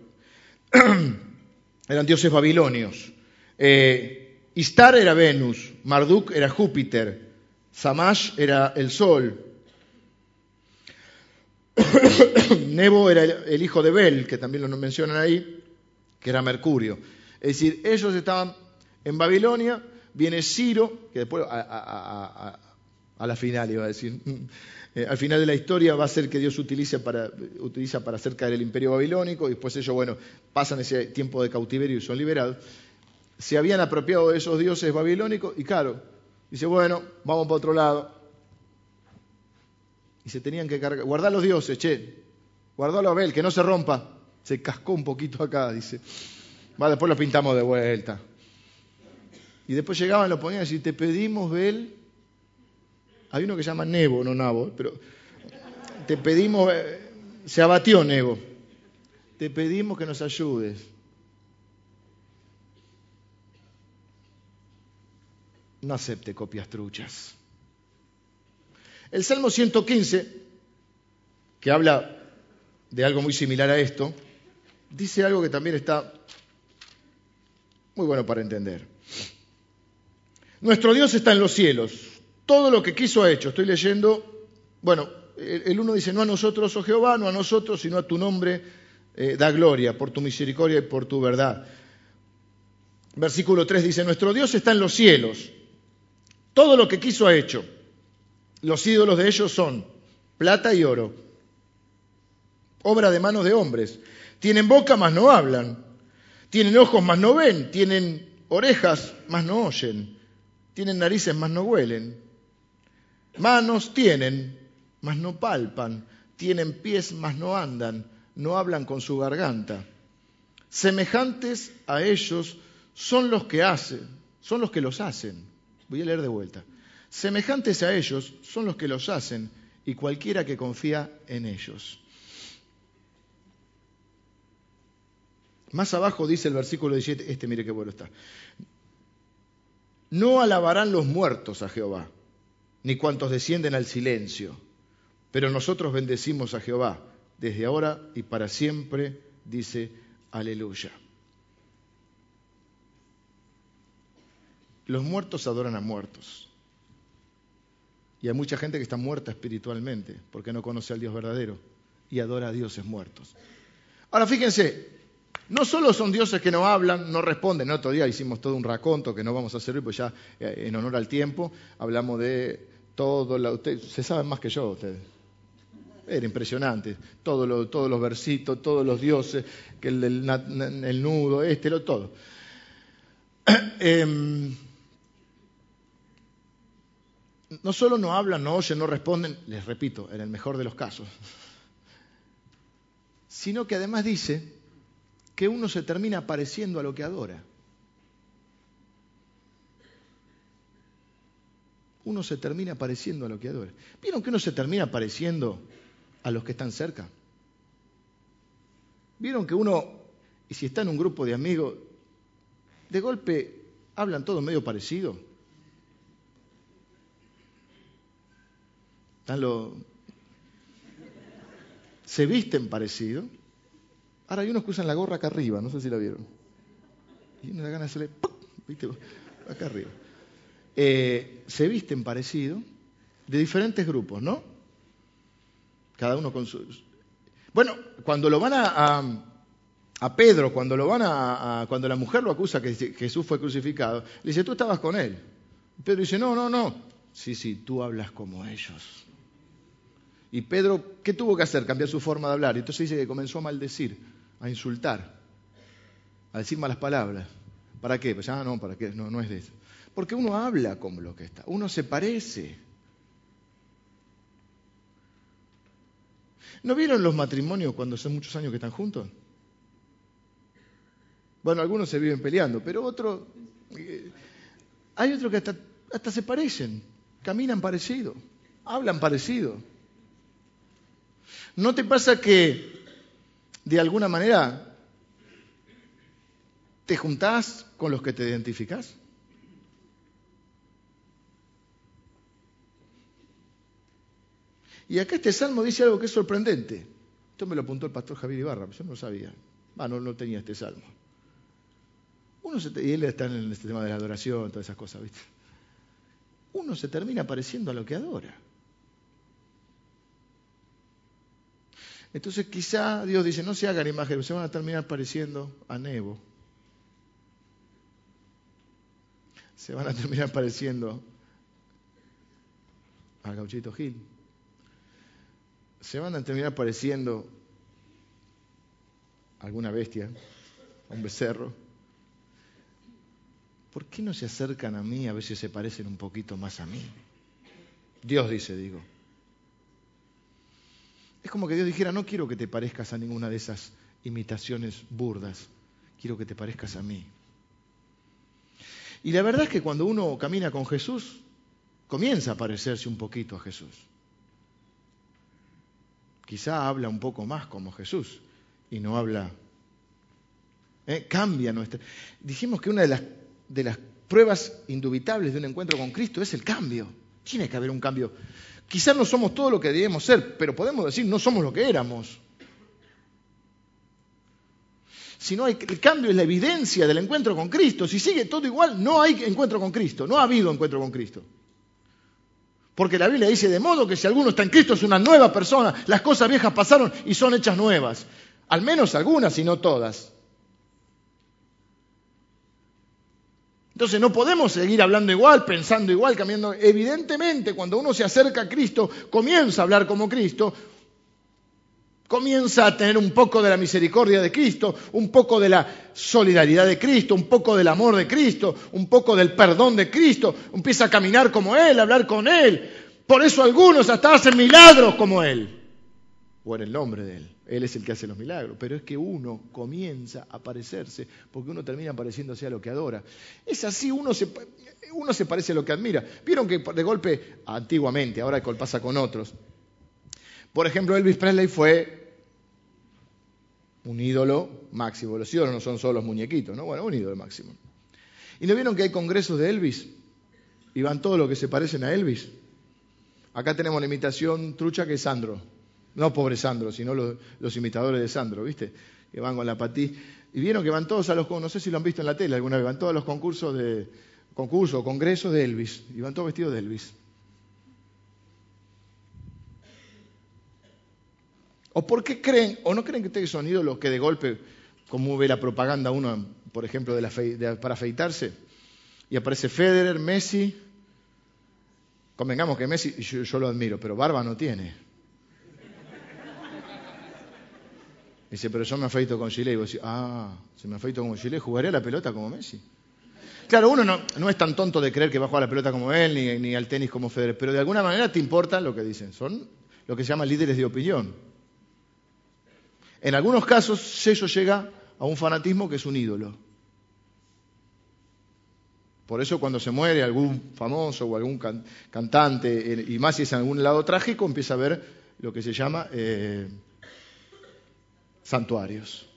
[CLEARS THROAT] eran dioses babilonios. Eh, Istar era Venus, Marduk era Júpiter, Samash era el sol. [COUGHS] Nebo era el, hijo de Bel, que también lo mencionan ahí, que era Mercurio. Es decir, ellos estaban en Babilonia, viene Ciro, que después a, la final iba a decir, [LAUGHS] eh, al final de la historia va a ser que Dios utiliza para hacer caer el imperio babilónico, y después ellos, bueno, pasan ese tiempo de cautiverio y son liberados. Se habían apropiado de esos dioses babilónicos, y claro, Dice, bueno, vamos para otro lado. Y se tenían que cargar. Guardar los dioses, che. Guardalo a Abel, que no se rompa. Se cascó un poquito acá, dice. Va, después lo pintamos de vuelta. Y después llegaban, lo ponían y te pedimos, Bel. Hay uno que se llama Nebo, no Nabo, pero te pedimos, eh, se abatió Nebo. Te pedimos que nos ayudes. No acepte copias truchas. El Salmo 115, que habla de algo muy similar a esto, dice algo que también está muy bueno para entender. Nuestro Dios está en los cielos. Todo lo que quiso ha hecho. Estoy leyendo, bueno, el uno dice, no a nosotros, oh Jehová, no a nosotros, sino a tu nombre eh, da gloria, por tu misericordia y por tu verdad. Versículo 3 dice, nuestro Dios está en los cielos todo lo que quiso ha hecho. Los ídolos de ellos son plata y oro, obra de manos de hombres. Tienen boca, mas no hablan. Tienen ojos, mas no ven. Tienen orejas, mas no oyen. Tienen narices, mas no huelen. Manos tienen, mas no palpan. Tienen pies, mas no andan. No hablan con su garganta. Semejantes a ellos son los que hacen, son los que los hacen Voy a leer de vuelta. Semejantes a ellos son los que los hacen y cualquiera que confía en ellos. Más abajo dice el versículo 17, este mire qué bueno está. No alabarán los muertos a Jehová, ni cuantos descienden al silencio, pero nosotros bendecimos a Jehová desde ahora y para siempre, dice, aleluya. Los muertos adoran a muertos. Y hay mucha gente que está muerta espiritualmente porque no conoce al Dios verdadero y adora a dioses muertos. Ahora fíjense, no solo son dioses que no hablan, no responden. otro día hicimos todo un raconto que no vamos a hacer pues ya eh, en honor al tiempo hablamos de todo. La, se saben más que yo ustedes. Era impresionante. todos los versitos, todos los dioses, que el, el, nudo, este, lo todo. eh, [CLEARS THROAT] no solo no hablan, no oyen, no responden, les repito, en el mejor de los casos, sino que además dice que uno se termina pareciendo a lo que adora. Uno se termina pareciendo a lo que adora. ¿Vieron que uno se termina pareciendo a los que están cerca? ¿Vieron que uno, y si está en un grupo de amigos, de golpe hablan todo medio parecido? Se visten parecido. Ahora hay unos que usan la gorra acá arriba, no sé si la vieron. Y uno da ganas de hacerle. Acá arriba. Eh, se visten parecido, de diferentes grupos, ¿no? Cada uno con sus... Bueno, cuando lo van a, a, Pedro, cuando lo van a, cuando la mujer lo acusa que Jesús fue crucificado, le dice, tú estabas con él. Pedro dice, no, no, no. Sí, sí, tú hablas como ellos. Y Pedro, ¿qué tuvo que hacer? Cambiar su forma de hablar. Y entonces dice que comenzó a maldecir, a insultar, a decir malas palabras. ¿Para qué? Pues ah, no, ¿para qué? No, no es de eso. Porque uno habla como lo que está, uno se parece. ¿No vieron los matrimonios cuando son muchos años que están juntos? Bueno, algunos se viven peleando, pero otros Hay otros que hasta, hasta se parecen, caminan parecido, hablan parecido. ¿No te pasa que de alguna manera te juntás con los que te identificás? Y acá este salmo dice algo que es sorprendente. Esto me lo apuntó el pastor Javier Ibarra, yo no lo sabía. Ah, no, tenía este salmo. Uno se, y él está en este tema de la adoración, todas esas cosas, ¿viste? Uno se termina pareciendo a lo que adora. Entonces quizá Dios dice, no se hagan imágenes, se van a terminar pareciendo a Nebo. Se van a terminar pareciendo a Gauchito Gil se van a terminar pareciendo a alguna bestia, a un becerro. ¿Por qué no se acercan a mí a ver si se parecen un poquito más a mí? Dios dice, digo. Es como que Dios dijera, no quiero que te parezcas a ninguna de esas imitaciones burdas, quiero que te parezcas a mí. Y la verdad es que cuando uno camina con Jesús, comienza a parecerse un poquito a Jesús quizá habla un poco más como Jesús y no habla, ¿eh? cambia nuestra... Dijimos que una de las, de las pruebas indubitables de un encuentro con Cristo es el cambio. Tiene que haber un cambio. Quizás no somos todo lo que debemos ser, pero podemos decir no somos lo que éramos. Si no hay, el cambio es la evidencia del encuentro con Cristo. Si sigue todo igual, no hay encuentro con Cristo. No ha habido encuentro con Cristo. Porque la Biblia dice, de modo que si alguno está en Cristo es una nueva persona, las cosas viejas pasaron y son hechas nuevas. Al menos algunas y no todas. Entonces no podemos seguir hablando igual, pensando igual, cambiando. Evidentemente, cuando uno se acerca a Cristo, comienza a hablar como Cristo, comienza a tener un poco de la misericordia de Cristo, un poco de la solidaridad de Cristo, un poco del amor de Cristo, un poco del perdón de Cristo, empieza a caminar como Él, a hablar con Él. Por eso algunos hasta hacen milagros como Él, o el nombre de Él. Él es el que hace los milagros, pero es que uno comienza a parecerse, porque uno termina pareciéndose a lo que adora. Es así, uno se, uno se parece a lo que admira. Vieron que de golpe, antiguamente, ahora pasa con otros, por ejemplo, Elvis Presley fue un ídolo máximo. Los ídolos no son solo los muñequitos, ¿no? Bueno, un ídolo máximo. ¿Y no vieron que hay congresos de Elvis? Y van todos los que se parecen a Elvis. Acá tenemos la imitación trucha que es Sandro. No pobre Sandro, sino los, imitadores de Sandro, ¿viste? Que van con la patí. Y vieron que van todos a los, no sé si lo han visto en la tele alguna vez, van todos a los concursos de, concursos, congresos de Elvis. Y van todos vestidos de Elvis. ¿O por qué creen, o no creen que ustedes son ídolos que de golpe, como ve la propaganda uno, por ejemplo, para afeitarse, y aparece Federer, Messi, convengamos que Messi, yo, lo admiro, pero barba no tiene. Dice, pero yo me afeito con Chile. Y vos decís, ah, si me afeito con Chile, ¿jugaría la pelota como Messi? Claro, uno no, es tan tonto de creer que va a jugar la pelota como él, ni, ni al tenis como Federer, pero de alguna manera te importa lo que dicen. Son lo que se llama líderes de opinión. En algunos casos, eso llega a un fanatismo que es un ídolo. Por eso cuando se muere algún famoso o algún cantante, eh, y más si es en algún lado trágico, empieza a ver lo que se llama eh, santuarios.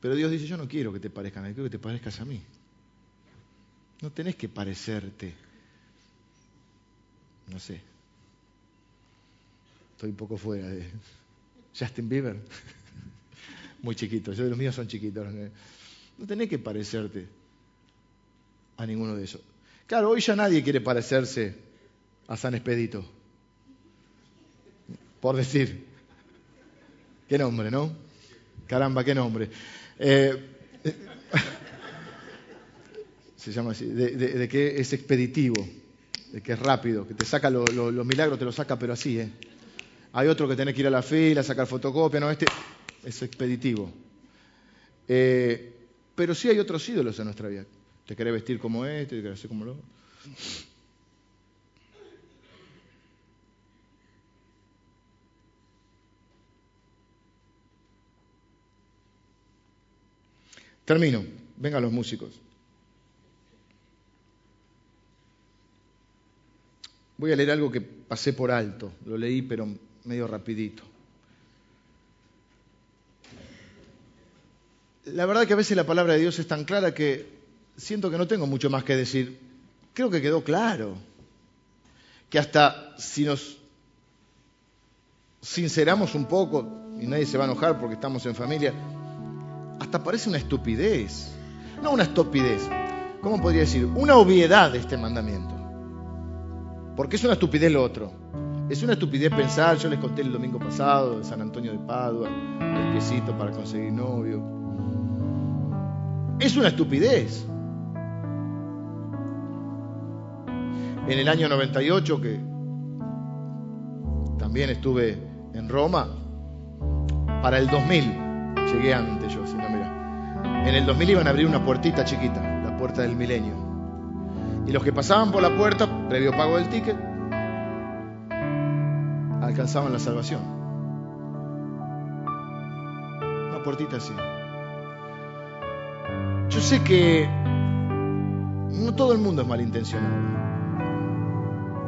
Pero Dios dice, yo no quiero que te parezcan a mí, quiero que te parezcas a mí. No tenés que parecerte, no sé, Estoy un poco fuera de Justin Bieber. [LAUGHS] Muy chiquito, yo los míos son chiquitos. No tenés que parecerte a ninguno de esos. Claro, hoy ya nadie quiere parecerse a San Expedito. Por decir. Qué nombre, ¿no? Caramba, qué nombre. Eh, [LAUGHS] se llama así, de, que es expeditivo, de que es rápido, que te saca los milagros, te los saca, pero así, ¿eh? Hay otro que tiene que ir a la fila, sacar fotocopia, no, este es expeditivo. Eh, pero sí hay otros ídolos en nuestra vida. Te querés vestir como este, te querés hacer como lo Termino. Vengan los músicos. Voy a leer algo que pasé por alto. Lo leí, pero medio rapidito. La verdad que a veces la palabra de Dios es tan clara que siento que no tengo mucho más que decir. Creo que quedó claro. Que hasta si nos sinceramos un poco, y nadie se va a enojar porque estamos en familia, hasta parece una estupidez. No una estupidez, ¿cómo podría decir? Una obviedad de este mandamiento. Porque es una estupidez lo otro. Es una estupidez pensar, yo les conté el domingo pasado de San Antonio de Padua, el piecito para conseguir novio. Es una estupidez. En el año 98, que también estuve en Roma, para el 2000, llegué antes yo, si no. En el 2000 iban a abrir una puertita chiquita, la puerta del milenio. Y los que pasaban por la puerta, previo pago del ticket, alcanzaban la salvación. Una puertita así. Yo sé que no todo el mundo es malintencionado.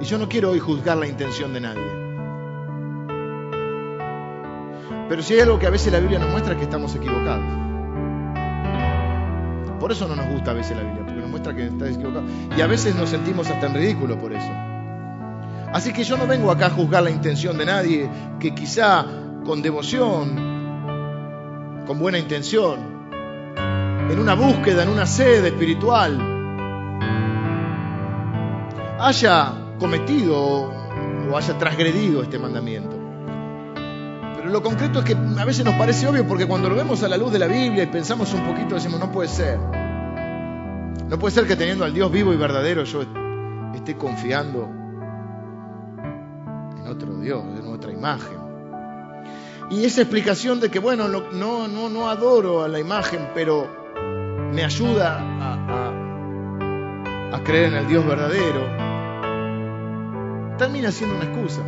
Y yo no quiero hoy juzgar la intención de nadie. Pero si hay algo que a veces la Biblia nos muestra es que estamos equivocados. Por eso no nos gusta a veces la Biblia, porque nos muestra que estás equivocado. Y a veces nos sentimos hasta en ridículo por eso. Así que yo no vengo acá a juzgar la intención de nadie que quizá con devoción, con buena intención, en una búsqueda, en una sed espiritual, haya cometido o haya transgredido este mandamiento lo concreto es que a veces nos parece obvio porque cuando lo vemos a la luz de la Biblia y pensamos un poquito decimos, no puede ser. No puede ser que teniendo al Dios vivo y verdadero yo esté confiando en otro Dios, en otra imagen. Y esa explicación de que, bueno, no, no, no adoro a la imagen, pero me ayuda a, a creer en el Dios verdadero, termina siendo una excusa.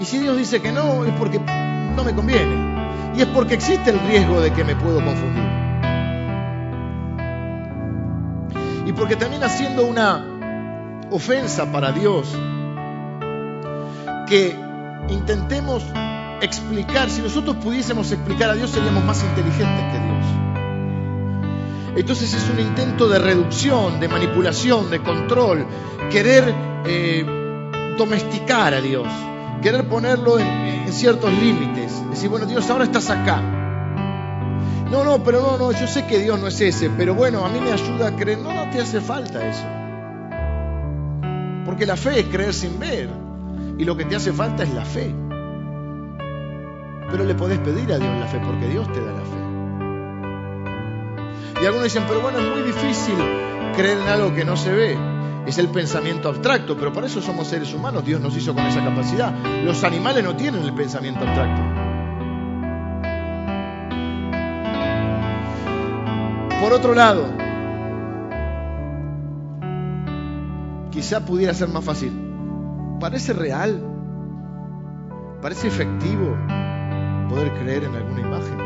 Y si Dios dice que no, es porque no me conviene. Y es porque existe el riesgo de que me puedo confundir. Y porque termina siendo una ofensa para Dios que intentemos explicar, si nosotros pudiésemos explicar a Dios seríamos más inteligentes que Dios. Entonces es un intento de reducción, de manipulación, de control, querer eh, domesticar a Dios querer ponerlo en, ciertos límites. Decir, bueno, Dios, ahora estás acá. No, no, pero no, no, yo sé que Dios no es ese, pero bueno, a mí me ayuda a creer. No, no te hace falta eso. Porque la fe es creer sin ver. Y lo que te hace falta es la fe. Pero le podés pedir a Dios la fe, porque Dios te da la fe. Y algunos dicen, pero bueno, es muy difícil creer en algo que no se ve es el pensamiento abstracto, pero por eso somos seres humanos, Dios nos hizo con esa capacidad. Los animales no tienen el pensamiento abstracto. Por otro lado, quizá pudiera ser más fácil. ¿Parece real? ¿Parece efectivo poder creer en alguna imagen?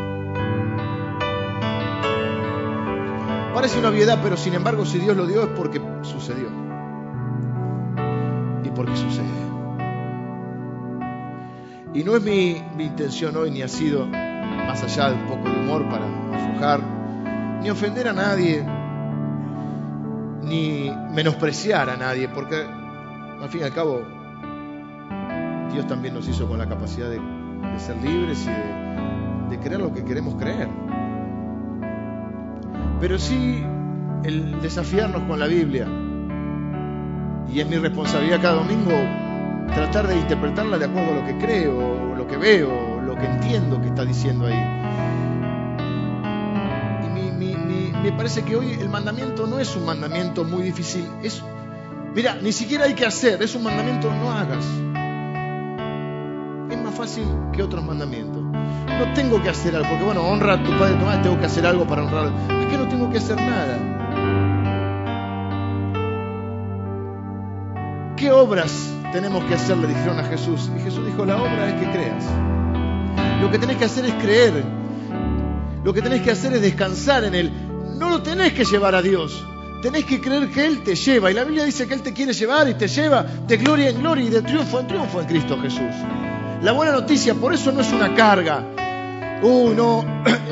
Parece una obviedad, pero sin embargo si Dios lo dio es porque sucedió porque sucede. Y no es mi, intención hoy, ni ha sido, más allá de un poco de humor para aflojar, ni ofender a nadie, ni menospreciar a nadie, porque al fin y al cabo Dios también nos hizo con la capacidad de, ser libres y de, de creer lo que queremos creer. Pero sí el desafiarnos con la Biblia, y es mi responsabilidad cada domingo tratar de interpretarla de acuerdo a lo que creo, lo que veo, lo que entiendo que está diciendo ahí. Y me parece que hoy el mandamiento no es un mandamiento muy difícil. Mira, ni siquiera hay que hacer, es un mandamiento no hagas. Es más fácil que otros mandamientos. No tengo que hacer algo, porque bueno, honra a tu padre y tu madre, tengo que hacer algo para honrar. Es que no tengo que hacer nada. ¿Qué obras tenemos que hacer? Le dijeron a Jesús. Y Jesús dijo, la obra es que creas. Lo que tenés que hacer es creer. lo que tenés que hacer es descansar en Él. No lo tenés que llevar a Dios. Tenés que creer que Él te lleva. Y la Biblia dice que Él te quiere llevar y te lleva de gloria en gloria y de triunfo en triunfo en Cristo Jesús. La buena noticia, por eso no es una carga. Uy, no,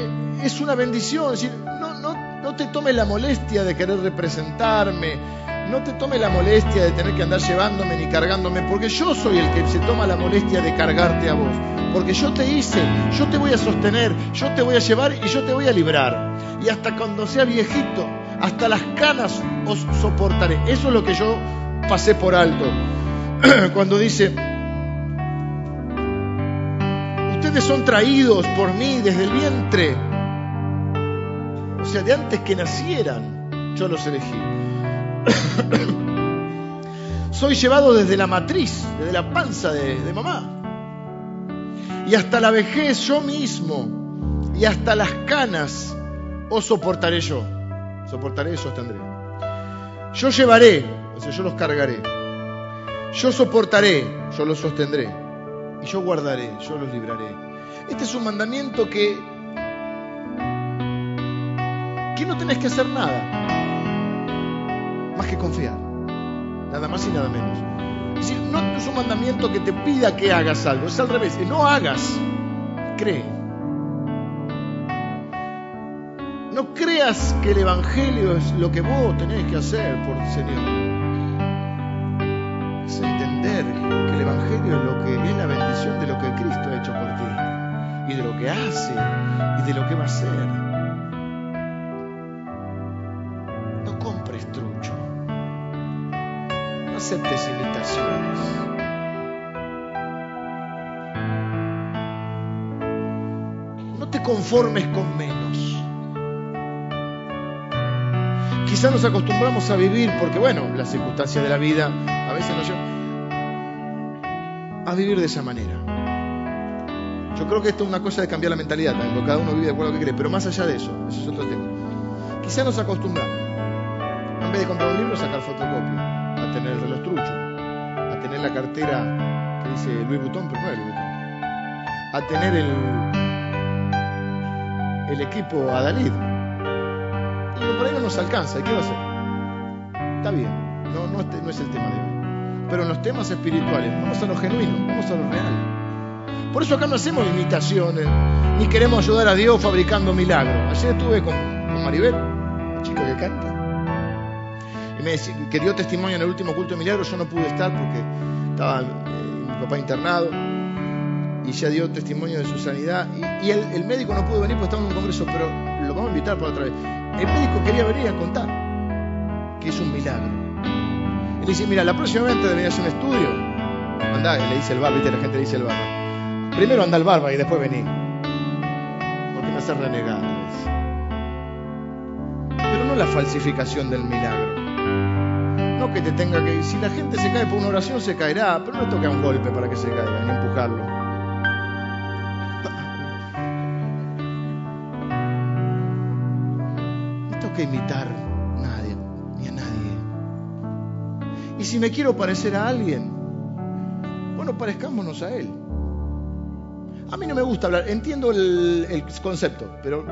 [CLEARS THROAT] es una bendición. Es decir, no, no, no te tomes la molestia de querer representarme. No te tomes la molestia de tener que andar llevándome ni cargándome, porque yo soy el que se toma la molestia de cargarte a vos. Porque yo te hice, yo te voy a sostener, yo te voy a llevar y yo te voy a librar. Y hasta cuando sea viejito, hasta las canas os soportaré. Eso es lo que yo pasé por alto. [CLEARS THROAT] Cuando dice, ustedes son traídos por mí desde el vientre. O sea, de antes que nacieran, yo los elegí. [COUGHS] Soy llevado desde la matriz, desde la panza de, mamá. Y hasta la vejez yo mismo. Y hasta las canas os soportaré yo. Soportaré y sostendré. Yo llevaré, o sea, yo los cargaré. Yo soportaré, yo los sostendré. Y yo guardaré, yo los libraré. Este es un mandamiento que, que no tenés que hacer nada más que confiar. Nada más y nada menos. Es decir, no es un mandamiento que te pida que hagas algo, es al revés, no hagas, cree. No creas que el Evangelio es lo que vos tenés que hacer por el Señor. Es entender que el Evangelio es lo que es la bendición de lo que Cristo ha hecho por ti y de lo que hace y de lo que va a hacer. Aceptes imitaciones. No te conformes con menos. Quizás nos acostumbramos a vivir, porque bueno, las circunstancias de la vida a veces nos llevan a vivir de esa manera. Yo creo que esto es una cosa de cambiar la mentalidad porque cada uno vive de acuerdo a lo que cree, pero más allá de eso, eso es otro tema. Quizás nos acostumbramos, en vez de comprar un libro, sacar fotocopia, a tener el reloj trucho, a tener la cartera que dice Louis Vuitton, pero no es Louis Vuitton, a tener el, el equipo Adalid. Y por ahí no nos alcanza, ¿y qué va a hacer? Está bien, no, no, este, no es el tema de hoy. Pero en los temas espirituales, vamos a lo genuino, vamos a lo real. Por eso acá no hacemos imitaciones, ni queremos ayudar a Dios fabricando milagros. Ayer estuve con, con Maribel, un chico que canta, que dio testimonio en el último culto de milagros. Yo no pude estar porque estaba eh, mi papá internado y ya dio testimonio de su sanidad. Y, el, el, médico no pudo venir porque estaba en un congreso, pero lo vamos a invitar para otra vez. El médico quería venir a contar que es un milagro. Le dice, mira, la próxima vez te debería hacer un estudio. Andá, le dice el barba, viste, la gente le dice el barba. Primero anda al barba y después vení. Porque me hace renegar. Pero no la falsificación del milagro. Que te tenga que... Si la gente se cae por una oración, se caerá. Pero no toca un golpe para que se caiga, ni empujarlo. No que imitar a nadie, ni a nadie. Y si me quiero parecer a alguien, bueno, parezcámonos a él. A mí no me gusta hablar, entiendo el, el, concepto, pero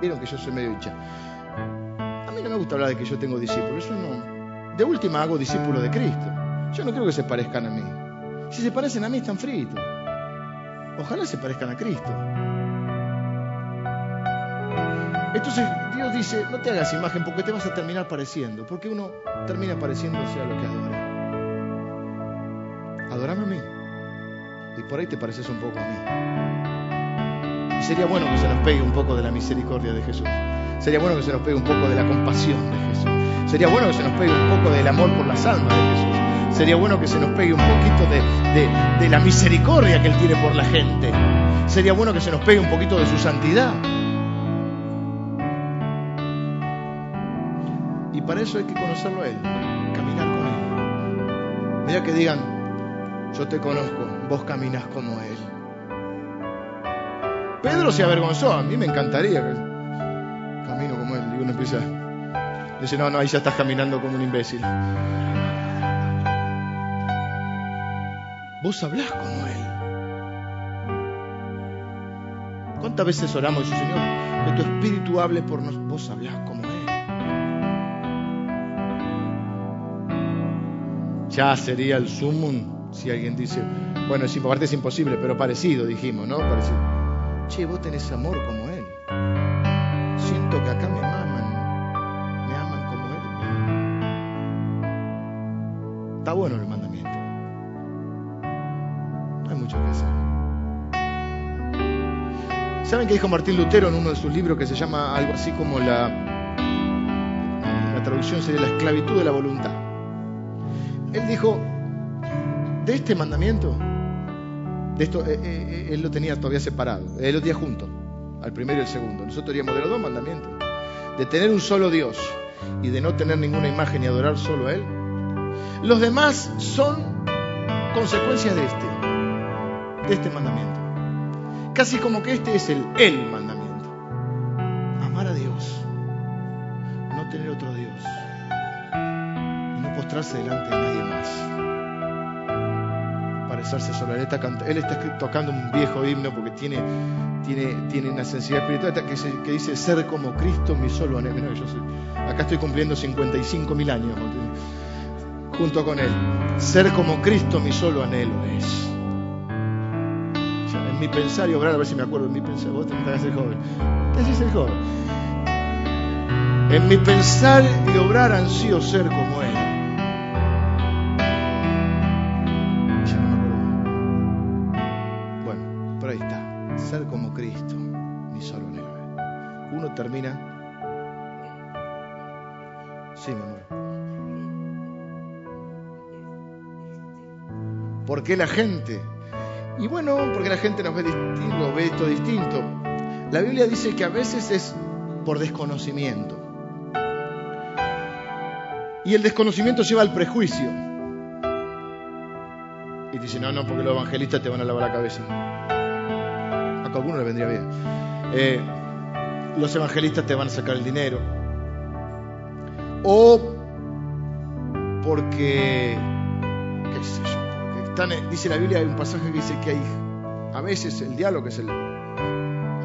vieron que yo soy medio hincha. Me gusta hablar de que yo tengo discípulos, eso no. De última hago discípulos de Cristo. Yo no creo que se parezcan a mí. Si se parecen a mí están fritos. Ojalá se parezcan a Cristo. Entonces Dios dice, no te hagas imagen porque te vas a terminar pareciendo, porque uno termina pareciéndose a lo que adora. Adorame a mí y por ahí te pareces un poco a mí. Y sería bueno que se nos pegue un poco de la misericordia de Jesús. Sería bueno que se nos pegue un poco de la compasión de Jesús. Sería bueno que se nos pegue un poco del amor por las almas de Jesús. Sería bueno que se nos pegue un poquito de, la misericordia que Él tiene por la gente. Sería bueno que se nos pegue un poquito de su santidad. Y para eso hay que conocerlo a Él, caminar con Él. Mira que digan, yo te conozco, vos caminas como Él. Pedro se avergonzó, a mí me encantaría uno empieza, dice, no, no, ahí ya estás caminando como un imbécil. Vos hablás como Él. ¿Cuántas veces oramos Señor, que tu espíritu hable por nosotros? Vos hablás como Él. Ya sería el sumum si alguien dice, bueno, es, aparte es imposible, pero parecido, dijimos, ¿no? Parecido. Che, vos tenés amor como bueno el mandamiento. No hay mucho que hacer. ¿Saben qué dijo Martín Lutero en uno de sus libros que se llama algo así como la, la traducción sería la esclavitud de la voluntad? Él dijo, de este mandamiento, de esto, eh, eh, él lo tenía todavía separado, él lo tenía junto, al primero y el segundo. Nosotros teníamos de los dos mandamientos, de tener un solo Dios y de no tener ninguna imagen y adorar solo a Él. Los demás son consecuencias de este, de este mandamiento. Casi como que este es el el mandamiento. Amar a Dios, no tener otro Dios no postrarse delante de nadie más. Parecerse solo. Él está, él está tocando un viejo himno porque tiene, tiene, tiene una sensibilidad espiritual que, que dice ser como Cristo mi solo anhelo. No, yo soy, acá estoy cumpliendo 55 mil años junto con Él. Ser como Cristo mi solo anhelo es en mi pensar y obrar, a ver si me acuerdo, en mi pensar, vos te que ser joven. ¿Qué es el joven? En mi pensar y obrar ansío ser como Él. Ya no me acuerdo. Bueno, por ahí está. Ser como Cristo, mi solo anhelo. Uno termina. Sí, mi amor. ¿Por qué la gente y bueno, porque la gente nos ve distinto, ve esto distinto. La Biblia dice que a veces es por desconocimiento. Y el desconocimiento lleva al prejuicio. Y dice, no, no, porque los evangelistas te van a lavar la cabeza. A alguno le vendría bien. Eh, los evangelistas te van a sacar el dinero. O porque, qué sé yo, dice la Biblia, hay un pasaje que dice que hay a veces el diálogo que es el,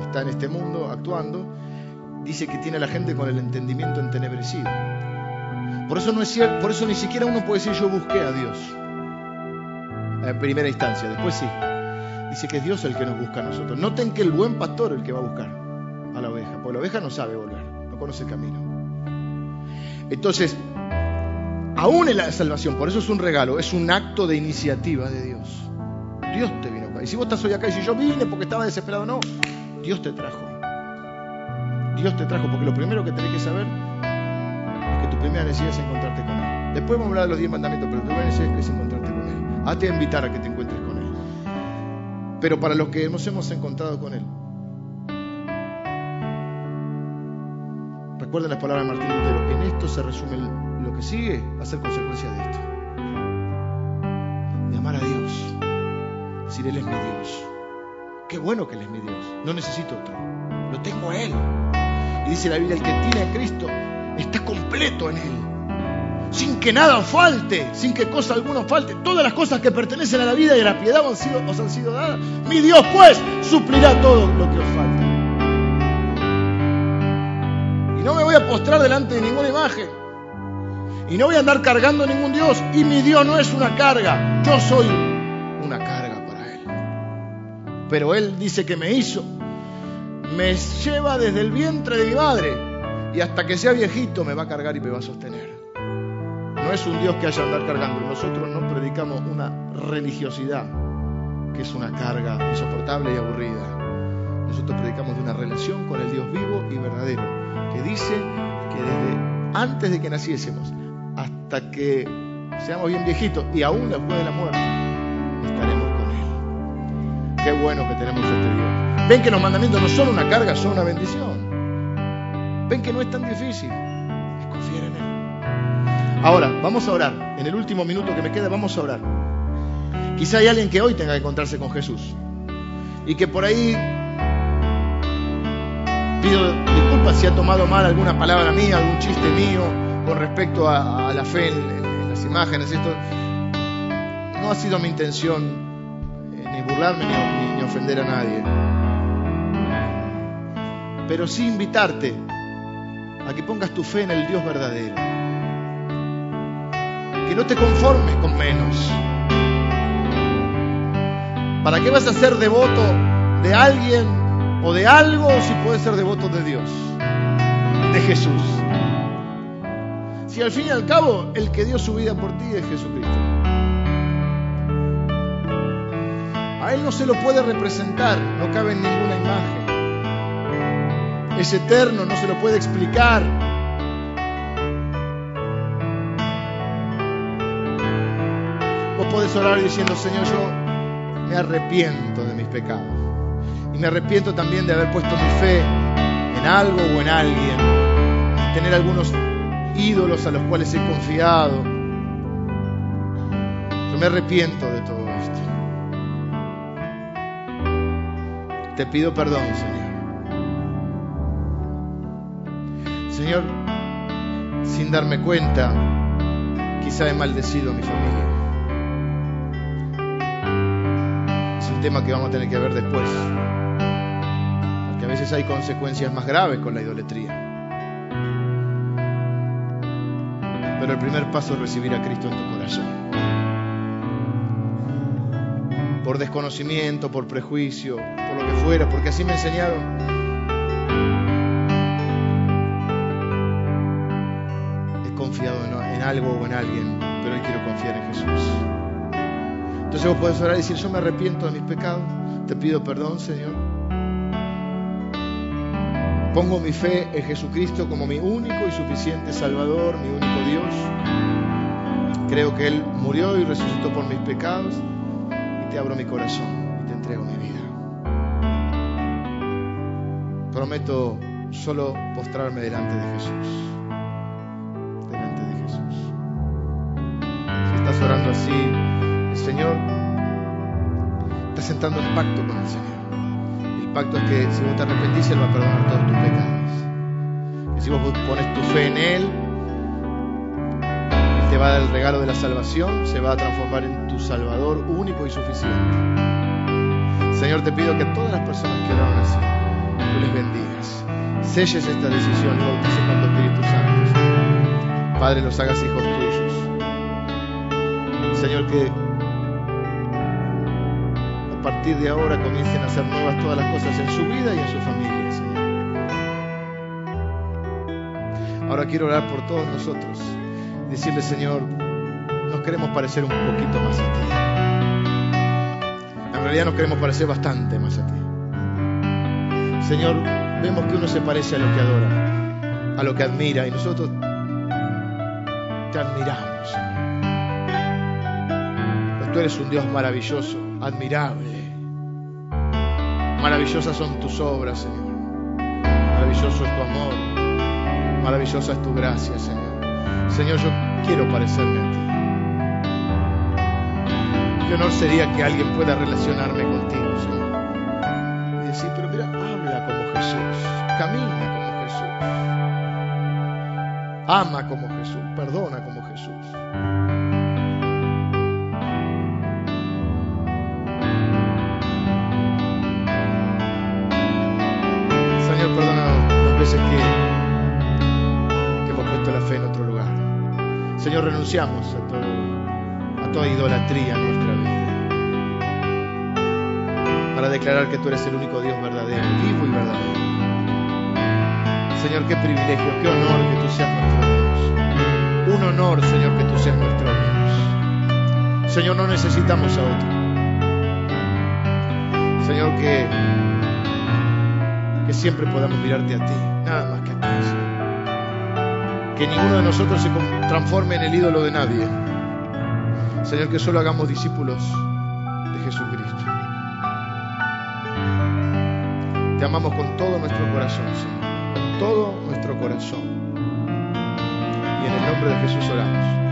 está en este mundo actuando, dice que tiene a la gente con el entendimiento entenebrecido. Por eso, no es cierto, por eso ni siquiera uno puede decir yo busqué a Dios en primera instancia, después sí. Dice que es Dios el que nos busca a nosotros. Noten que el buen pastor es el que va a buscar a la oveja, porque la oveja no sabe volver, no conoce el camino. Entonces, Aún en la salvación, por eso es un regalo, es un acto de iniciativa de Dios. Dios te vino acá. Y si vos estás hoy acá y si yo vine porque estaba desesperado, no, Dios te trajo. Dios te trajo, porque lo primero que tenés que saber es que tu primera necesidad es encontrarte con Él. Después vamos a hablar de los diez mandamientos, pero tu primera necesidad es encontrarte con Él. Hazte a invitar a que te encuentres con Él. Pero para los que nos hemos encontrado con Él, recuerden las palabras de Martín Lutero, en esto se resume el lo que sigue va a ser consecuencia de esto. De amar a Dios. Decir, Él es mi Dios. Qué bueno que Él es mi Dios. No necesito otro. Lo tengo a Él. Y dice la Biblia, el que tiene a Cristo está completo en Él. Sin que nada falte, sin que cosa alguna falte. Todas las cosas que pertenecen a la vida y a la piedad os han sido, os han sido dadas. Mi Dios pues suplirá todo lo que os falta. Y no me voy a postrar delante de ninguna imagen. Y no voy a andar cargando ningún Dios. Y mi Dios no es una carga. Yo soy una carga para Él. Pero Él dice que me hizo. Me lleva desde el vientre de mi madre. Y hasta que sea viejito me va a cargar y me va a sostener. No es un Dios que haya andar cargando. Nosotros no predicamos una religiosidad que es una carga insoportable y aburrida. Nosotros predicamos de una relación con el Dios vivo y verdadero, que dice que desde antes de que naciésemos hasta que seamos bien viejitos y aún después de la muerte estaremos con Él. Qué bueno que tenemos este Dios. Ven que los mandamientos no son una carga, son una bendición. Ven que no es tan difícil. Es confiar en Él. Ahora, vamos a orar. En el último minuto que me queda, vamos a orar. Quizá hay alguien que hoy tenga que encontrarse con Jesús y que por ahí pido disculpas si ha tomado mal alguna palabra mía, algún chiste mío con respecto a, la fe en, las imágenes, esto no ha sido mi intención eh, ni burlarme ni, ofender a nadie. pero sí invitarte a que pongas tu fe en el Dios verdadero. Que no te conformes con menos. ¿Para qué vas a ser devoto de alguien o de algo si puedes ser devoto de Dios, de Jesús? Si al fin y al cabo el que dio su vida por ti es Jesucristo. A Él no se lo puede representar, no cabe en ninguna imagen. Es eterno, no se lo puede explicar. Vos podés orar diciendo, Señor, yo me arrepiento de mis pecados. Y me arrepiento también de haber puesto mi fe en algo o en alguien. Tener algunos ídolos a los cuales he confiado. Yo me arrepiento de todo esto. Te pido perdón, Señor. Señor, sin darme cuenta, quizá he maldecido a mi familia. Es un tema que vamos a tener que ver después. Porque a veces hay consecuencias más graves con la idolatría. Pero el primer paso es recibir a Cristo en tu corazón. Por desconocimiento, por prejuicio, por lo que fuera, porque así me enseñaron. He confiado en, algo o en alguien, pero hoy quiero confiar en Jesús. Entonces vos podés orar y decir, yo me arrepiento de mis pecados, te pido perdón, Señor. Pongo mi fe en Jesucristo como mi único y suficiente Salvador, mi único Dios. Creo que Él murió y resucitó por mis pecados y te abro mi corazón y te entrego mi vida. Prometo solo postrarme delante de Jesús. Delante de Jesús. Si estás orando así, el Señor está sentando un pacto con el Señor. El pacto es que si vos te arrepentís, Él va a perdonar todos tus pecados. Que si vos pones tu fe en Él, Él te va a dar el regalo de la salvación, se va a transformar en tu Salvador único y suficiente. Señor, te pido que todas las personas que oraron así, tú les bendigas. Selles esta decisión y bautices con tu Espíritu Santo. Padre, los hagas hijos tuyos. Señor, que a partir de ahora comiencen a hacer nuevas todas las cosas en su vida y en su familia, Señor. Ahora quiero orar por todos nosotros. Decirle, Señor, nos queremos parecer un poquito más a ti. En realidad nos queremos parecer bastante más a ti. Señor, vemos que uno se parece a lo que adora, a lo que admira, y nosotros te admiramos, Señor. Pues tú eres un Dios maravilloso, admirable. Maravillosas son tus obras, Señor. Maravilloso es tu amor. Maravillosa es tu gracia, Señor. Señor, yo quiero parecerme a ti. Qué honor sería que alguien pueda relacionarme contigo, Señor. Y decir, pero mira, habla como Jesús, camina como Jesús, ama como Jesús, perdona como Jesús. Veces que, hemos puesto la fe en otro lugar. Señor, renunciamos a, toda idolatría en nuestra vida. Para declarar que tú eres el único Dios verdadero, vivo y verdadero. Señor, qué privilegio, qué honor que tú seas nuestro Dios. Un honor, Señor, que tú seas nuestro Dios. Señor, no necesitamos a otro. Señor, que siempre podamos mirarte a ti, Que ninguno de nosotros se transforme en el ídolo de nadie. Señor, que solo hagamos discípulos de Jesucristo. Te amamos con todo nuestro corazón, Señor. Con todo nuestro corazón. Y en el nombre de Jesús oramos.